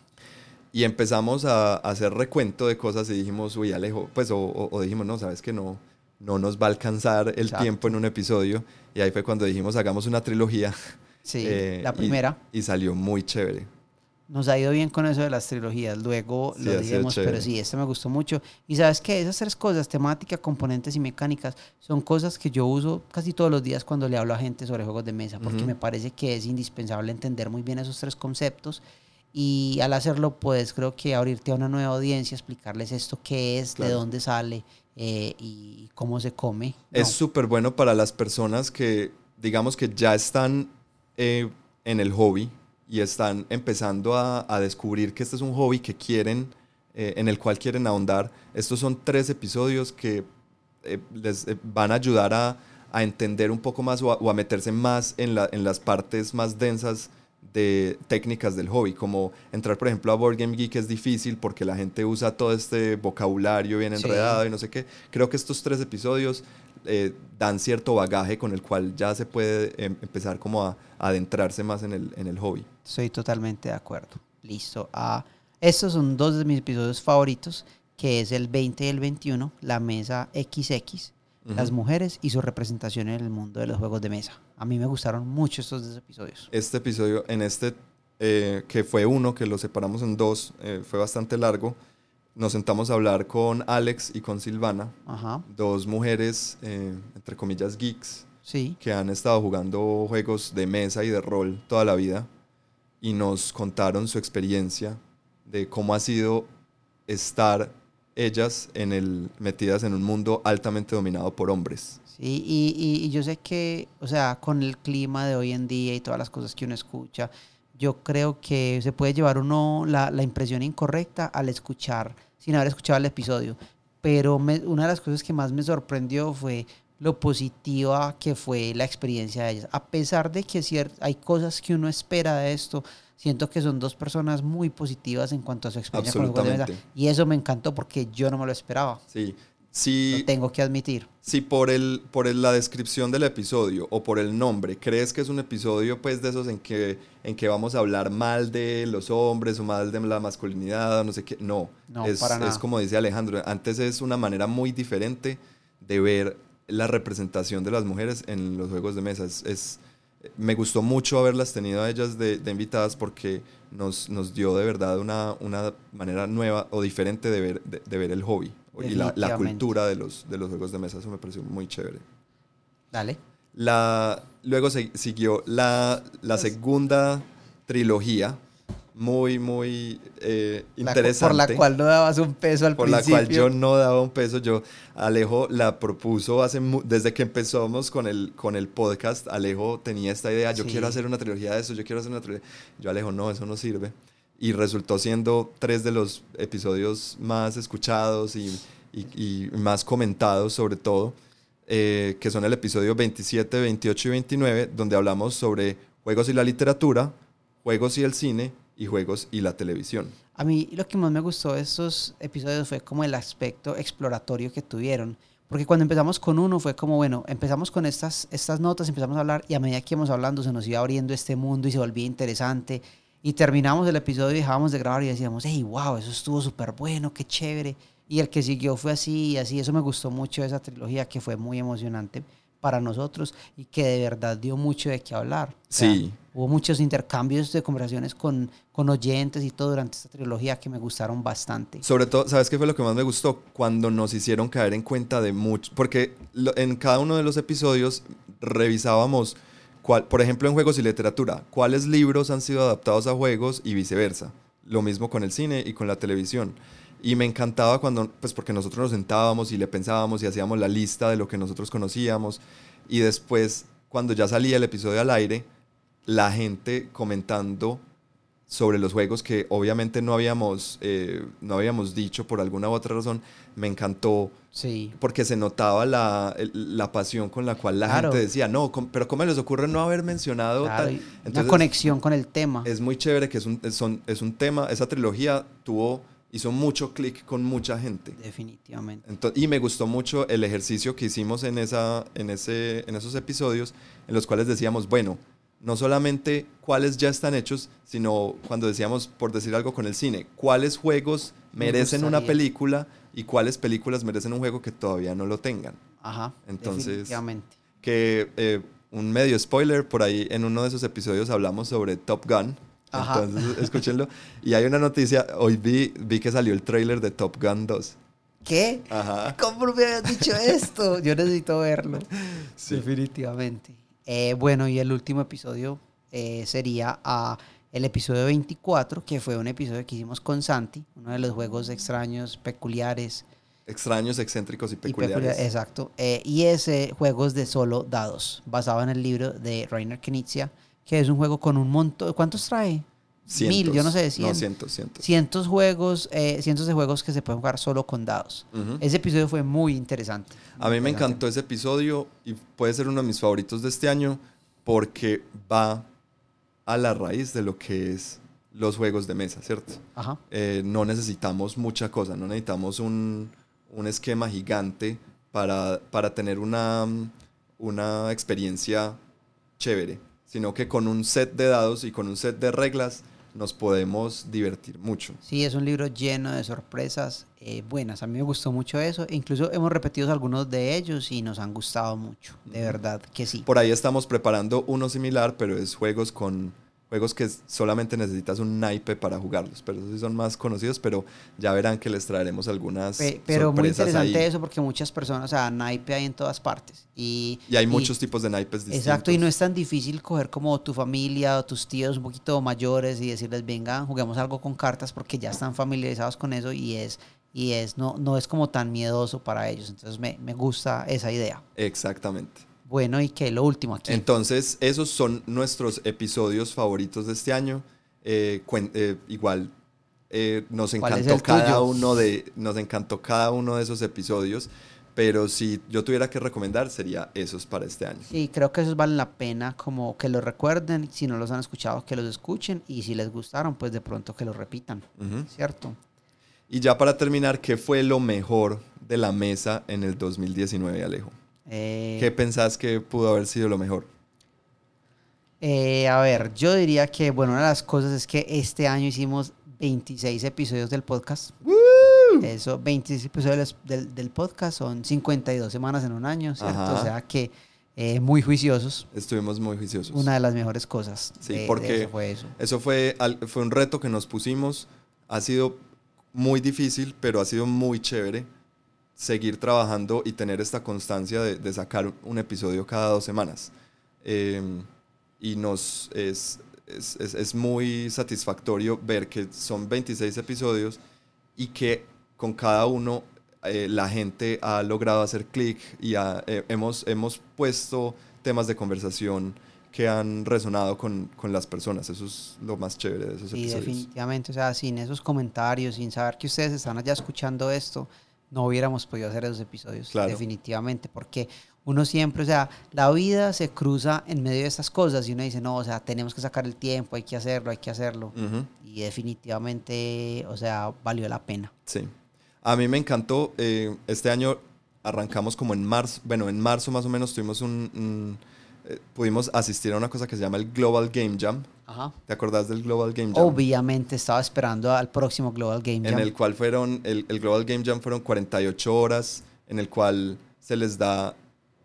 Y empezamos a, hacer recuento de cosas y dijimos, uy, Alejo, pues, o, dijimos, no, sabes que no, no nos va a alcanzar el tiempo en un episodio. Y ahí fue cuando dijimos, hagamos una trilogía. Sí, eh, la primera. y salió muy chévere nos ha ido bien con eso de las trilogías. Luego lo dijimos, pero sí, este me gustó mucho. Y sabes que esas tres cosas, temática, componentes y mecánicas, son cosas que yo uso casi todos los días cuando le hablo a gente sobre juegos de mesa, porque me parece que es indispensable entender muy bien esos tres conceptos. Y al hacerlo, pues creo que abrirte a una nueva audiencia, explicarles esto qué es, de dónde sale eh, y cómo se come. Es súper bueno para las personas que, digamos que ya están eh, en el hobby, y están empezando a, a, descubrir que este es un hobby que quieren, eh, en el cual quieren ahondar. Estos son tres episodios que eh, les eh, van a ayudar a, a, entender un poco más o a, meterse más en, la, en, las partes más densas de técnicas del hobby, como entrar por ejemplo a Board Game Geek es difícil porque la gente usa todo este vocabulario bien enredado y no sé qué. Creo que estos tres episodios eh, dan cierto bagaje con el cual ya se puede em, empezar como a, adentrarse más en el, en el hobby. Estoy totalmente de acuerdo. Listo. Ah, estos son dos de mis episodios favoritos, que es el 20 y el 21, la mesa XX, las mujeres y su representación en el mundo de los juegos de mesa. A mí me gustaron mucho estos dos episodios. Este episodio, en este, eh, que fue uno, que lo separamos en dos, eh, fue bastante largo nos sentamos a hablar con Alex y con Silvana, dos mujeres, eh, entre comillas, geeks, sí. que han estado jugando juegos de mesa y de rol toda la vida y nos contaron su experiencia de cómo ha sido estar ellas en el, metidas en un mundo altamente dominado por hombres. Sí, y, y, yo sé que, o sea, con el clima de hoy en día y todas las cosas que uno escucha, yo creo que se puede llevar uno la, la impresión incorrecta al escuchar, sin haber escuchado el episodio. Pero una de las cosas que más me sorprendió fue lo positiva que fue la experiencia de ellas. A pesar de que hay cosas que uno espera de esto, siento que son dos personas muy positivas en cuanto a su experiencia con de Y eso me encantó porque yo no me lo esperaba. Sí, si, tengo que admitir. Si por, el, por la descripción del episodio o por el nombre crees que es un episodio pues de esos en que, en que vamos a hablar mal de los hombres o mal de la masculinidad o no sé qué, no. No, es, para nada. es como dice Alejandro, antes es una manera muy diferente de ver la representación de las mujeres en los juegos de mesa. Es, me gustó mucho haberlas tenido a ellas de, de invitadas porque nos, nos, dio de verdad una, una manera nueva o diferente de ver, de ver el hobby y la, la, cultura de los, de los juegos de mesa. Eso me pareció muy chévere. Dale. La, luego se, siguió la, la pues segunda trilogía, muy, muy eh, interesante. por la cual no dabas un peso al principio. Por la cual yo no daba un peso. Yo, Alejo la propuso hace desde que empezamos con el, con el podcast. Alejo tenía esta idea, yo quiero hacer una trilogía de eso, yo quiero hacer una trilogía. Yo, Alejo, no, eso no sirve. Y resultó siendo tres de los episodios más escuchados y, y- y más comentados sobre todo, eh, que son el episodio 27, 28 y 29, donde hablamos sobre juegos y la literatura, juegos y el cine y juegos y la televisión. A mí lo que más me gustó de estos episodios fue como el aspecto exploratorio que tuvieron. Porque cuando empezamos con uno fue como, bueno, empezamos con estas, estas notas, empezamos a hablar y a medida que íbamos hablando se nos iba abriendo este mundo y se volvía interesante. Y terminamos el episodio y dejábamos de grabar y decíamos, hey, wow, eso estuvo súper bueno, qué chévere. Y el que siguió fue así y así. Eso me gustó mucho esa trilogía que fue muy emocionante para nosotros y que de verdad dio mucho de qué hablar. O sea, Sí. Hubo muchos intercambios de conversaciones con, con oyentes y todo durante esta trilogía que me gustaron bastante. Sobre todo, ¿sabes qué fue lo que más me gustó? Cuando nos hicieron caer en cuenta de mucho, porque en cada uno de los episodios revisábamos, por ejemplo, en juegos y literatura, cuáles libros han sido adaptados a juegos y viceversa. Lo mismo con el cine y con la televisión. Y me encantaba cuando, pues porque nosotros nos sentábamos y le pensábamos y hacíamos la lista de lo que nosotros conocíamos. Y después, cuando ya salía el episodio al aire, la gente comentando sobre los juegos que obviamente no habíamos, eh, no habíamos dicho por alguna u otra razón, me encantó Sí. porque se notaba la, la pasión con la cual la Claro. gente decía, no, com- pero ¿cómo les ocurre no haber mencionado Claro, tal? y una Entonces, conexión con el tema. es muy chévere que es un, es, son- es un tema, esa trilogía tuvo, hizo mucho clic con mucha gente. Definitivamente. Ento- y me gustó mucho el ejercicio que hicimos en, esa, en, ese, en esos episodios en los cuales decíamos, bueno, no solamente cuáles ya están hechos, sino cuando decíamos, por decir algo con el cine, cuáles juegos Me merecen una película y cuáles películas merecen un juego que todavía no lo tengan. Ajá. Entonces- Definitivamente. Que eh, un medio spoiler, por ahí en uno de esos episodios hablamos sobre Top Gun. Ajá. Entonces, escúchenlo. Y hay una noticia, hoy vi, vi que salió el tráiler de Top Gun 2. ¿Qué? Ajá. ¿Cómo me habías dicho esto? Yo necesito verlo. Sí. Definitivamente. Eh, bueno, y el último episodio eh, sería ah, el episodio 24, que fue un episodio que hicimos con Santi, uno de los juegos extraños, peculiares. Extraños, excéntricos y y peculiares. peculiar- exacto. Eh, y ese juegos de solo dados, basado en el libro de Rainer Knizia, que es un juego con un montón. ¿Cuántos trae? Mil, yo no sé, cien. No, cientos, cientos. Cientos juegos, eh, cientos de juegos que se pueden jugar solo con dados. Ujú. Ese episodio fue muy interesante. A mí me encantó ese episodio y puede ser uno de mis favoritos de este año porque va a la raíz de lo que es los juegos de mesa, ¿cierto? Ajá. Eh, no necesitamos mucha cosa, no necesitamos un, un esquema gigante para, para tener una, una experiencia chévere, sino que con un set de dados y con un set de reglas nos podemos divertir mucho. Sí, es un libro lleno de sorpresas eh, buenas. A mí me gustó mucho eso. Incluso hemos repetido algunos de ellos y nos han gustado mucho. De verdad que sí. Por ahí estamos preparando uno similar, pero es juegos con juegos que solamente necesitas un naipe para jugarlos, pero esos sí son más conocidos, pero ya verán que les traeremos algunas Pe- pero muy sorpresas interesante ahí. eso porque muchas personas, o sea, naipe hay en todas partes. Y, Y hay muchos tipos de naipes distintos. Exacto, y no es tan difícil coger como tu familia o tus tíos un poquito mayores y decirles, venga, juguemos algo con cartas porque ya están familiarizados con eso y es, y es no, no es como tan miedoso para ellos. Entonces me, me gusta esa idea. Exactamente. Bueno, y que lo último aquí. Entonces, esos son nuestros episodios favoritos de este año. Eh, eh, igual, eh, nos ¿Cuál es encantó cada tuyo? uno de, nos encantó cada uno de esos episodios. Pero si yo tuviera que recomendar, sería esos para este año. Sí, creo que esos valen la pena como que los recuerden, si no los han escuchado, que los escuchen y si les gustaron, pues de pronto que los repitan. ¿cierto? Y ya para terminar, ¿qué fue lo mejor de la mesa en el 2019, Alejo? Eh, ¿Qué pensás que pudo haber sido lo mejor? eh, a ver, yo diría que, bueno, una de las cosas es que este año hicimos 26 episodios del podcast. Eso, 26 episodios del, del podcast son 52 semanas en un año, ¿cierto? Ajá. O sea que eh, muy juiciosos. Estuvimos muy juiciosos. Una de las mejores cosas. Sí, de- de porque eso fue eso. Eso fue, fue un reto que nos pusimos. Ha sido muy difícil, pero ha sido muy chévere seguir trabajando y tener esta constancia de, de sacar un episodio cada dos semanas. Eh, y nos es, es, es- es muy satisfactorio ver que son 26 episodios y que con cada uno eh, la gente ha logrado hacer clic y ha- eh, hemos, hemos puesto temas de conversación que han resonado con, con las personas. Eso es lo más chévere de esos Sí, episodios. definitivamente. O sea, sin esos comentarios, sin saber que ustedes están allá escuchando esto, no hubiéramos podido hacer esos episodios. Claro. Definitivamente. Porque uno siempre, o sea, la vida se cruza en medio de estas cosas y uno dice, no, o sea, tenemos que sacar el tiempo, hay que hacerlo, hay que hacerlo. Y definitivamente, o sea, valió la pena. Sí. A mí me encantó. eh, este año arrancamos como en marzo. Bueno, en marzo más o menos tuvimos un. un, eh, pudimos asistir a una cosa que se llama el Global Game Jam. Ajá. ¿Te acordás del Global Game Jam? Obviamente estaba esperando al próximo Global Game En Jam. el cual fueron. El, el Global Game Jam fueron 48 horas. En el cual se les da.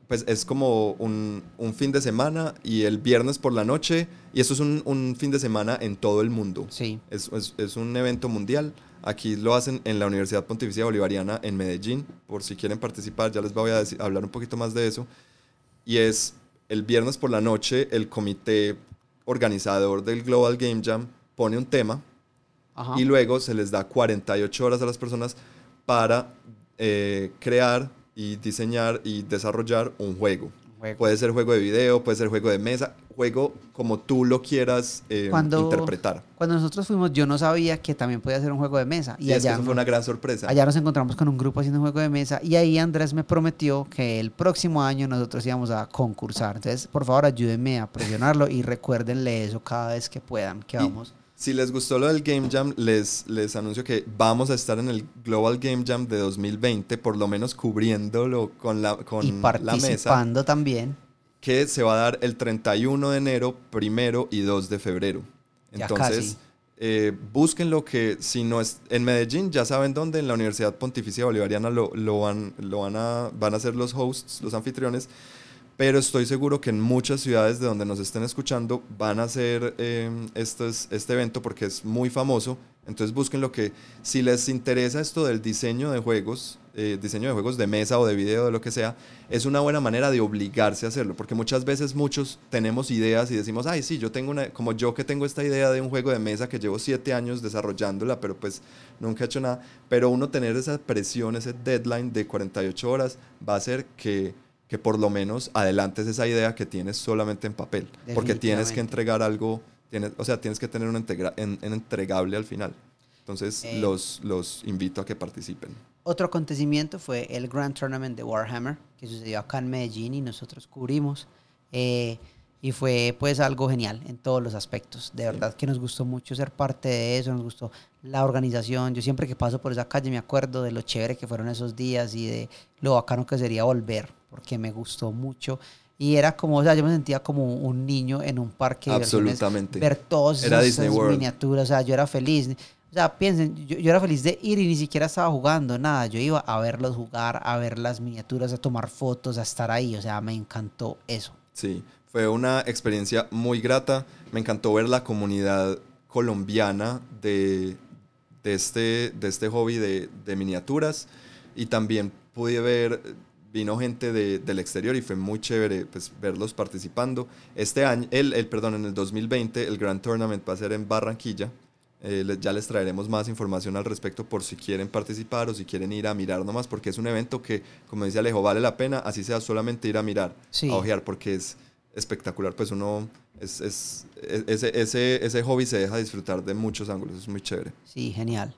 Pues es como un, un fin de semana y el viernes por la noche. Y eso es un, un fin de semana en todo el mundo. Sí. Es, es- es un evento mundial. Aquí lo hacen en la Universidad Pontificia Bolivariana en Medellín. Por si quieren participar, ya les voy a decir- hablar un poquito más de eso. Y es el viernes por la noche, el comité organizador del Global Game Jam pone un tema Ajá. y luego se les da 48 horas a las personas para eh, crear y diseñar y desarrollar un juego. Juego. Puede ser juego de video, puede ser juego de mesa, juego como tú lo quieras eh, Cuando- interpretar. Cuando nosotros fuimos, yo no sabía que también podía ser un juego de mesa. Y, Y, es que allá, eso fue una gran sorpresa. allá nos encontramos con un grupo haciendo un juego de mesa. Y ahí Andrés me prometió que el próximo año nosotros íbamos a concursar. Entonces, por favor, ayúdenme a presionarlo y recuérdenle eso cada vez que puedan, que Y- vamos. Si les gustó lo del Game Jam, les, les anuncio que vamos a estar en el Global Game Jam de 2020, por lo menos cubriéndolo con la, con Y la mesa, participando también. Que se va a dar el 31 de enero, primero y 2 de febrero. Entonces, eh, busquen lo que, si no es en Medellín, ya saben dónde, en la Universidad Pontificia Bolivariana lo, lo van, lo van, a, van a ser los hosts, los anfitriones, pero estoy seguro que en muchas ciudades de donde nos estén escuchando van a hacer eh, estos- este evento porque es muy famoso. Entonces busquen lo que, si les interesa esto del diseño de juegos, eh, diseño de juegos de mesa o de video, de lo que sea, es una buena manera de obligarse a hacerlo, porque muchas veces muchos tenemos ideas y decimos, ay, sí, yo tengo una, como yo que tengo esta idea de un juego de mesa que llevo siete años desarrollándola, pero pues nunca he hecho nada, pero uno tener esa presión, ese deadline de 48 horas va a hacer que, que por lo menos adelantes esa idea que tienes solamente en papel, porque tienes que entregar algo, tienes, o sea, tienes que tener un, integra- en- entregable al final. Entonces Eh. los, los invito a que participen. Otro acontecimiento fue el Grand Tournament de Warhammer, que sucedió acá en Medellín y nosotros cubrimos. eh, y fue pues algo genial en todos los aspectos. De verdad que nos gustó mucho ser parte de eso, nos gustó la organización. Yo siempre que paso por esa calle me acuerdo de lo chévere que fueron esos días y de lo bacano que sería volver, porque me gustó mucho. Y era como, o sea, yo me sentía como un niño en un parque de Absolutamente. ver todas Era esas, Disney World. miniaturas, o sea, yo era feliz. O sea, piensen, yo, yo era feliz de ir y ni siquiera estaba jugando nada. Yo iba a verlos jugar, a ver las miniaturas, a tomar fotos, a estar ahí. O sea, me encantó eso. Sí, fue una experiencia muy grata. Me encantó ver la comunidad colombiana de, de, este, de este hobby de, de miniaturas y también pude ver, vino gente de- del exterior y fue muy chévere pues, verlos participando. Este año, el, el, perdón, en el 2020 el Grand Tournament va a ser en Barranquilla. Eh, ya les traeremos más información al respecto por si quieren participar o si quieren ir a mirar nomás, porque es un evento que, como dice Alejo, vale la pena, así sea solamente ir a mirar Sí. a ojear porque es espectacular. Pues uno, es, es- e- ese, ese, ese hobby se deja disfrutar de muchos ángulos, es muy chévere. Sí, genial.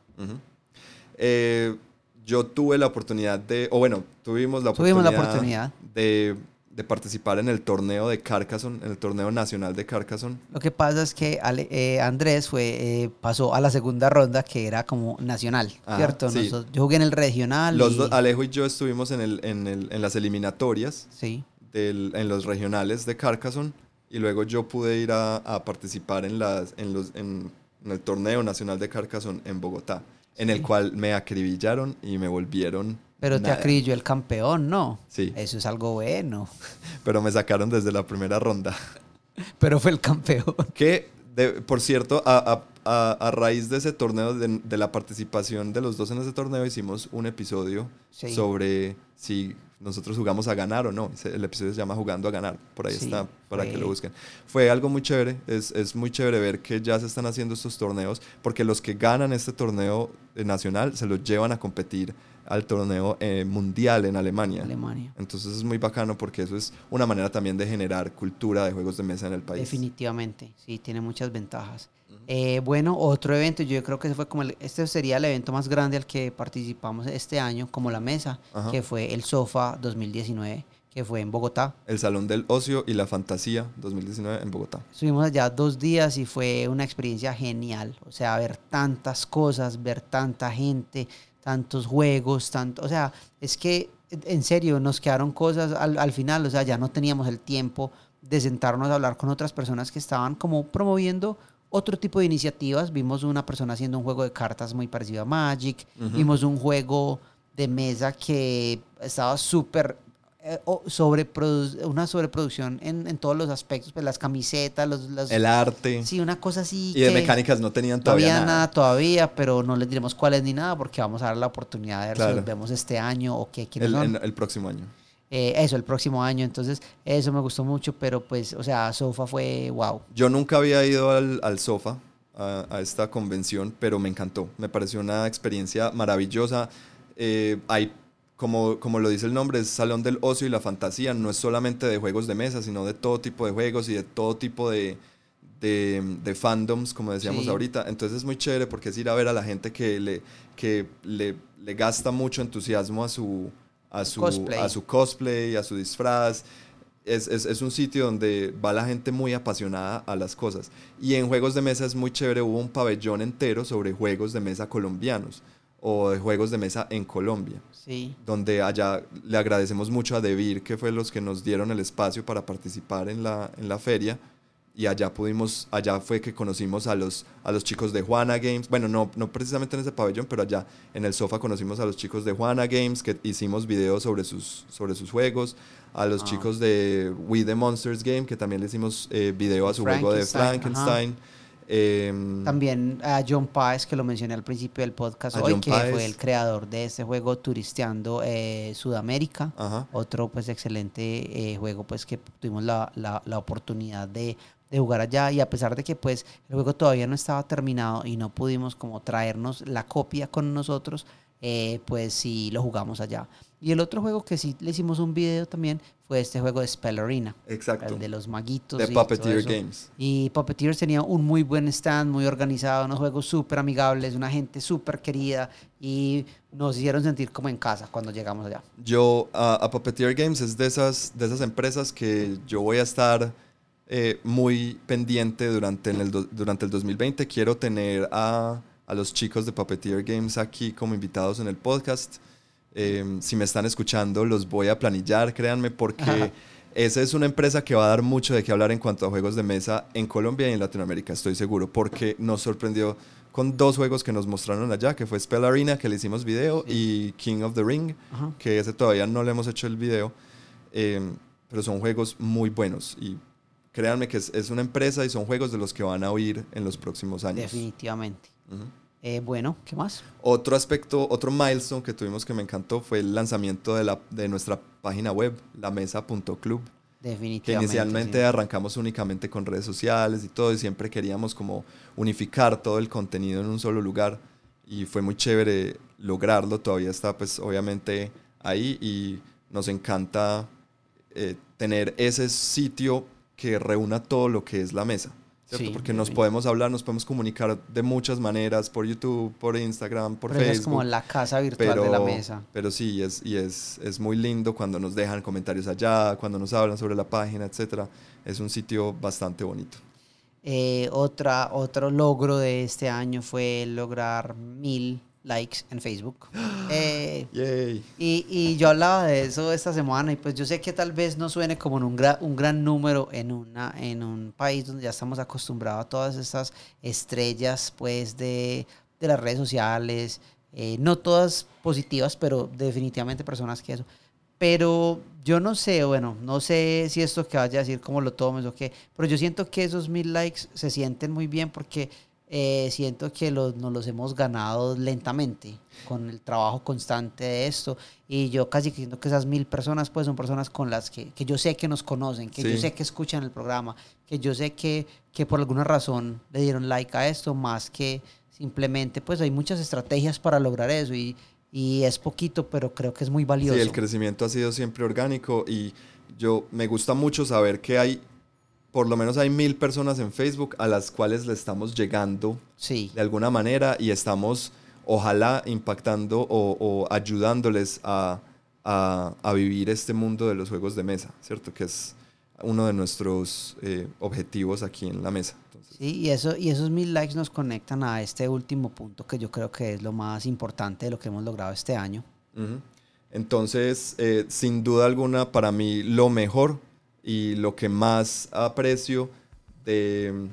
Eh, yo tuve la oportunidad de, o bueno, tuvimos la Tuvimos oportunidad, la oportunidad. De, de participar en el torneo de Carcassonne, en el torneo nacional de Carcassonne. Lo que pasa es que Ale- eh, Andrés fue, eh, pasó a la segunda ronda que era como nacional, Ajá, ¿cierto? sí. Nosotros- yo jugué en el regional. Los y- dos, Alejo y yo estuvimos en, el, en, el, en las eliminatorias Sí. del- en los regionales de Carcassonne y luego yo pude ir a, a participar en, las, en, los, en, en el torneo nacional de Carcassonne en Bogotá, en el cual me acribillaron y me volvieron Pero te acribilló el campeón, ¿no? Sí. Eso es algo bueno. Pero me sacaron desde la primera ronda. Pero fue el campeón. Que, de- por cierto, a, a- a- a raíz de ese torneo, de, de la participación de los dos en ese torneo, hicimos un episodio Sí. sobre si nosotros jugamos a ganar o no. El episodio se llama Jugando a ganar. Por ahí Sí, está, para que fue- lo busquen. Fue algo muy chévere. Es, es muy chévere ver que ya se están haciendo estos torneos, porque los que ganan este torneo eh, nacional se los llevan a competir al torneo eh, mundial en Alemania. Alemania. Entonces es muy bacano porque eso es una manera también de generar cultura de juegos de mesa en el país. Definitivamente, sí, tiene muchas ventajas. Eh, bueno, otro evento, yo creo que fue como el- este sería el evento más grande al que participamos este año, como la mesa, que fue el SOFA 2019, que fue en Bogotá. El Salón del Ocio y la Fantasía 2019 en Bogotá. Estuvimos allá dos días y fue una experiencia genial. O sea, ver tantas cosas, ver tanta gente, tantos juegos, tanto. O sea, es que en serio nos quedaron cosas al, al final. O sea, ya no teníamos el tiempo de sentarnos a hablar con otras personas que estaban como promoviendo otro tipo de iniciativas. Vimos una persona haciendo un juego de cartas muy parecido a Magic. Vimos un juego de mesa que estaba súper eh, sobreprodu- una sobreproducción en, en todos los aspectos, pues las camisetas, los, las- El arte. sí, una cosa así. y de mecánicas no tenían No todavía había nada. nada todavía, pero no les diremos cuáles ni nada porque vamos a dar la oportunidad de ver si los vemos este año o qué El, son. el próximo año. Eh, eso, el próximo año. Entonces, eso me gustó mucho, pero pues, o sea, Sofa fue wow. Yo nunca había ido al, al sofá, a, a esta convención, pero me encantó. Me pareció una experiencia maravillosa. Eh, hay, como, como lo dice el nombre, es Salón del Ocio y la Fantasía. No es solamente de juegos de mesa, sino de todo tipo de juegos y de todo tipo de, de, de fandoms, como decíamos Sí. ahorita. Entonces es muy chévere porque es ir a ver a la gente que le, que le, le gasta mucho entusiasmo a su, a su, Cosplay. a su cosplay, a su disfraz. Es, es, es un sitio donde va la gente muy apasionada a las cosas. Y en juegos de mesa es muy chévere, hubo un pabellón entero sobre juegos de mesa colombianos o de juegos de mesa en Colombia, Sí. donde allá le agradecemos mucho a Debir, que fue los que nos dieron el espacio para participar en la, en la feria. Y allá pudimos, allá fue que conocimos a los, a los chicos de Juana Games. Bueno, no, no precisamente en ese pabellón, pero allá en el sofá conocimos a los chicos de Juana Games, que hicimos videos sobre sus, sobre sus juegos. A los Ah. chicos de We the Monsters Game, que también le hicimos eh, video a su juego de Frankenstein. Em, También a John Páez, que lo mencioné al principio del podcast hoy, John que Páez. fue el creador de este juego Turisteando eh, Sudamérica. Ajá. Otro pues excelente eh, juego pues que tuvimos la, la- la oportunidad de, de jugar allá y a pesar de que pues el juego todavía no estaba terminado y no pudimos como traernos la copia con nosotros, eh, pues sí lo jugamos allá. Y el otro juego que sí le hicimos un video también fue este juego de Spell Arena, Exacto. el de los maguitos. De Puppeteer. Games. Y Puppeteers tenía un muy buen stand, muy organizado, unos juegos súper amigables, una gente súper querida y nos hicieron sentir como en casa cuando llegamos allá. Yo, a, a Puppeteer Games es de esas, de esas empresas que yo voy a estar eh, muy pendiente durante, el durante el 2020. Quiero tener a, a los chicos de Puppeteer Games aquí como invitados en el podcast. Eh, si me están escuchando, los voy a planillar, créanme, porque Ajá. esa es una empresa que va a dar mucho de qué hablar en cuanto a juegos de mesa en Colombia y en Latinoamérica, estoy seguro, porque nos sorprendió con dos juegos que nos mostraron allá, que fue Spell Arena, que le hicimos video, y King of the Ring, Ajá. que ese todavía no le hemos hecho el video, eh, pero son juegos muy buenos y créanme que es, es una empresa y son juegos de los que van a oír en los próximos años. Definitivamente. Eh, bueno, ¿qué más? Otro aspecto, otro milestone que tuvimos que me encantó fue el lanzamiento de, la, de nuestra página web, lamesa.club, que Definitivamente. inicialmente sí. arrancamos únicamente con redes sociales y todo, y siempre queríamos como unificar todo el contenido en un solo lugar, y fue muy chévere lograrlo, todavía está pues obviamente ahí, y nos encanta eh, tener ese sitio que reúna todo lo que es la mesa. ¿cierto? Sí, Porque nos podemos hablar, nos podemos comunicar de muchas maneras, por YouTube, por Instagram, por Pero Facebook es como la casa virtual de la mesa. pero sí, es, y es, es muy lindo cuando nos dejan comentarios allá, cuando nos hablan sobre la página, etcétera. Es un sitio bastante bonito. Eh, otra, otro logro de este año fue lograr mil likes en Facebook. Eh, Yay. Y, y yo hablaba de eso esta semana y pues yo sé que tal vez no suene como en un, gra- un gran número en, una, en un país donde ya estamos acostumbrados a todas estas estrellas pues de, de las redes sociales, eh, no todas positivas, pero definitivamente personas que eso. Pero yo no sé, bueno, no sé si esto que vaya a decir, cómo lo tomes o qué, pero yo siento que esos mil likes se sienten muy bien porque eh, siento que los, nos los hemos ganado lentamente con el trabajo constante de esto. Y yo casi que siento que esas mil personas, pues son personas con las que, que yo sé que nos conocen, que yo Sí. sé que escuchan el programa, que yo sé que, que por alguna razón le dieron like a esto, más que Simplemente, pues hay muchas estrategias para lograr eso y, y es poquito, pero creo que es muy valioso. Sí, el crecimiento ha sido siempre orgánico y yo me gusta mucho saber que hay, por lo menos hay mil personas en Facebook a las cuales le estamos llegando sí. de alguna manera y estamos ojalá impactando o, o ayudándoles a, a, a, vivir este mundo de los juegos de mesa, ¿cierto? Que es uno de nuestros eh, objetivos aquí en la mesa. Entonces, Sí, y, eso, y esos mil likes nos conectan a este último punto que yo creo que es lo más importante de lo que hemos logrado este año. Ujú. Entonces, eh, sin duda alguna, para mí lo mejor y lo que más aprecio de,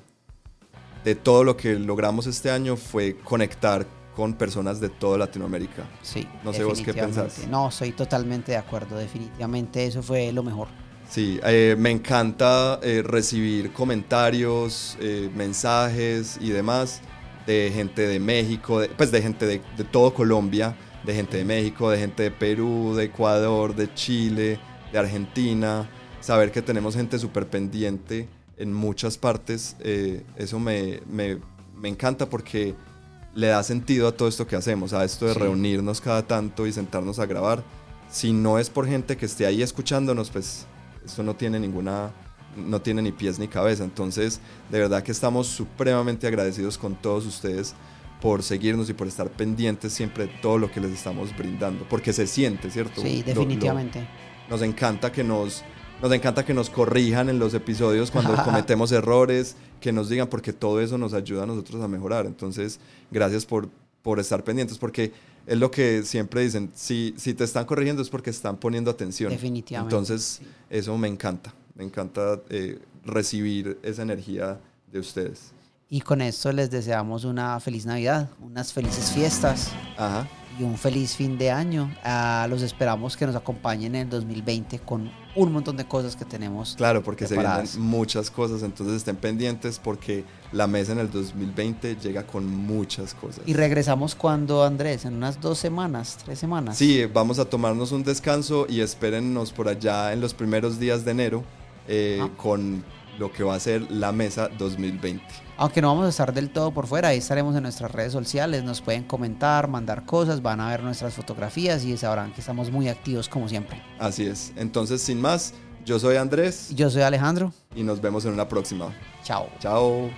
de todo lo que logramos este año fue conectar con personas de toda Latinoamérica. Sí. No sé vos qué pensás. No, estoy totalmente de acuerdo. Definitivamente eso fue lo mejor. Sí, eh, me encanta eh, recibir comentarios, eh, mensajes y demás de gente de México, de- pues de gente de, de todo Colombia, de gente de México, de gente de Perú, de Ecuador, de Chile, de Argentina. Saber que tenemos gente súper pendiente en muchas partes, eh, eso me, me- me encanta porque le da sentido a todo esto que hacemos, a esto de Sí. reunirnos cada tanto y sentarnos a grabar. Si no es por gente que esté ahí escuchándonos, pues esto no tiene ninguna, no tiene ni pies ni cabeza. Entonces, de verdad que estamos supremamente agradecidos con todos ustedes por seguirnos y por estar pendientes siempre de todo lo que les estamos brindando, porque se siente, ¿cierto? Sí, Lo- lo- definitivamente. nos encanta que nos nos encanta que nos corrijan en los episodios cuando cometemos errores, que nos digan porque todo eso nos ayuda a nosotros a mejorar. Entonces, gracias por por estar pendientes porque es lo que siempre dicen, si si te están corrigiendo es porque están poniendo atención. Definitivamente. Entonces, sí. eso me encanta. Me encanta eh, recibir esa energía de ustedes. Y con esto les deseamos una feliz Navidad, unas felices fiestas Ajá. Y un feliz fin de año. Ah, los esperamos que nos acompañen en el 2020 con un montón de cosas que tenemos. Claro, porque se vienen muchas cosas, entonces estén pendientes porque la mesa en el 2020 llega con muchas cosas. Y regresamos cuando, Andrés, en unas dos semanas, tres semanas. Sí, vamos a tomarnos un descanso y espérennos por allá en los primeros días de enero eh, Ah. con lo que va a ser la mesa 2020. Aunque no vamos a estar del todo por fuera, ahí estaremos en nuestras redes sociales, nos pueden comentar, mandar cosas, van a ver nuestras fotografías y sabrán que estamos muy activos como siempre. Así es. Entonces, sin más, yo soy Andrés Yo soy Alejandro, y nos vemos en una próxima. chao. Chao.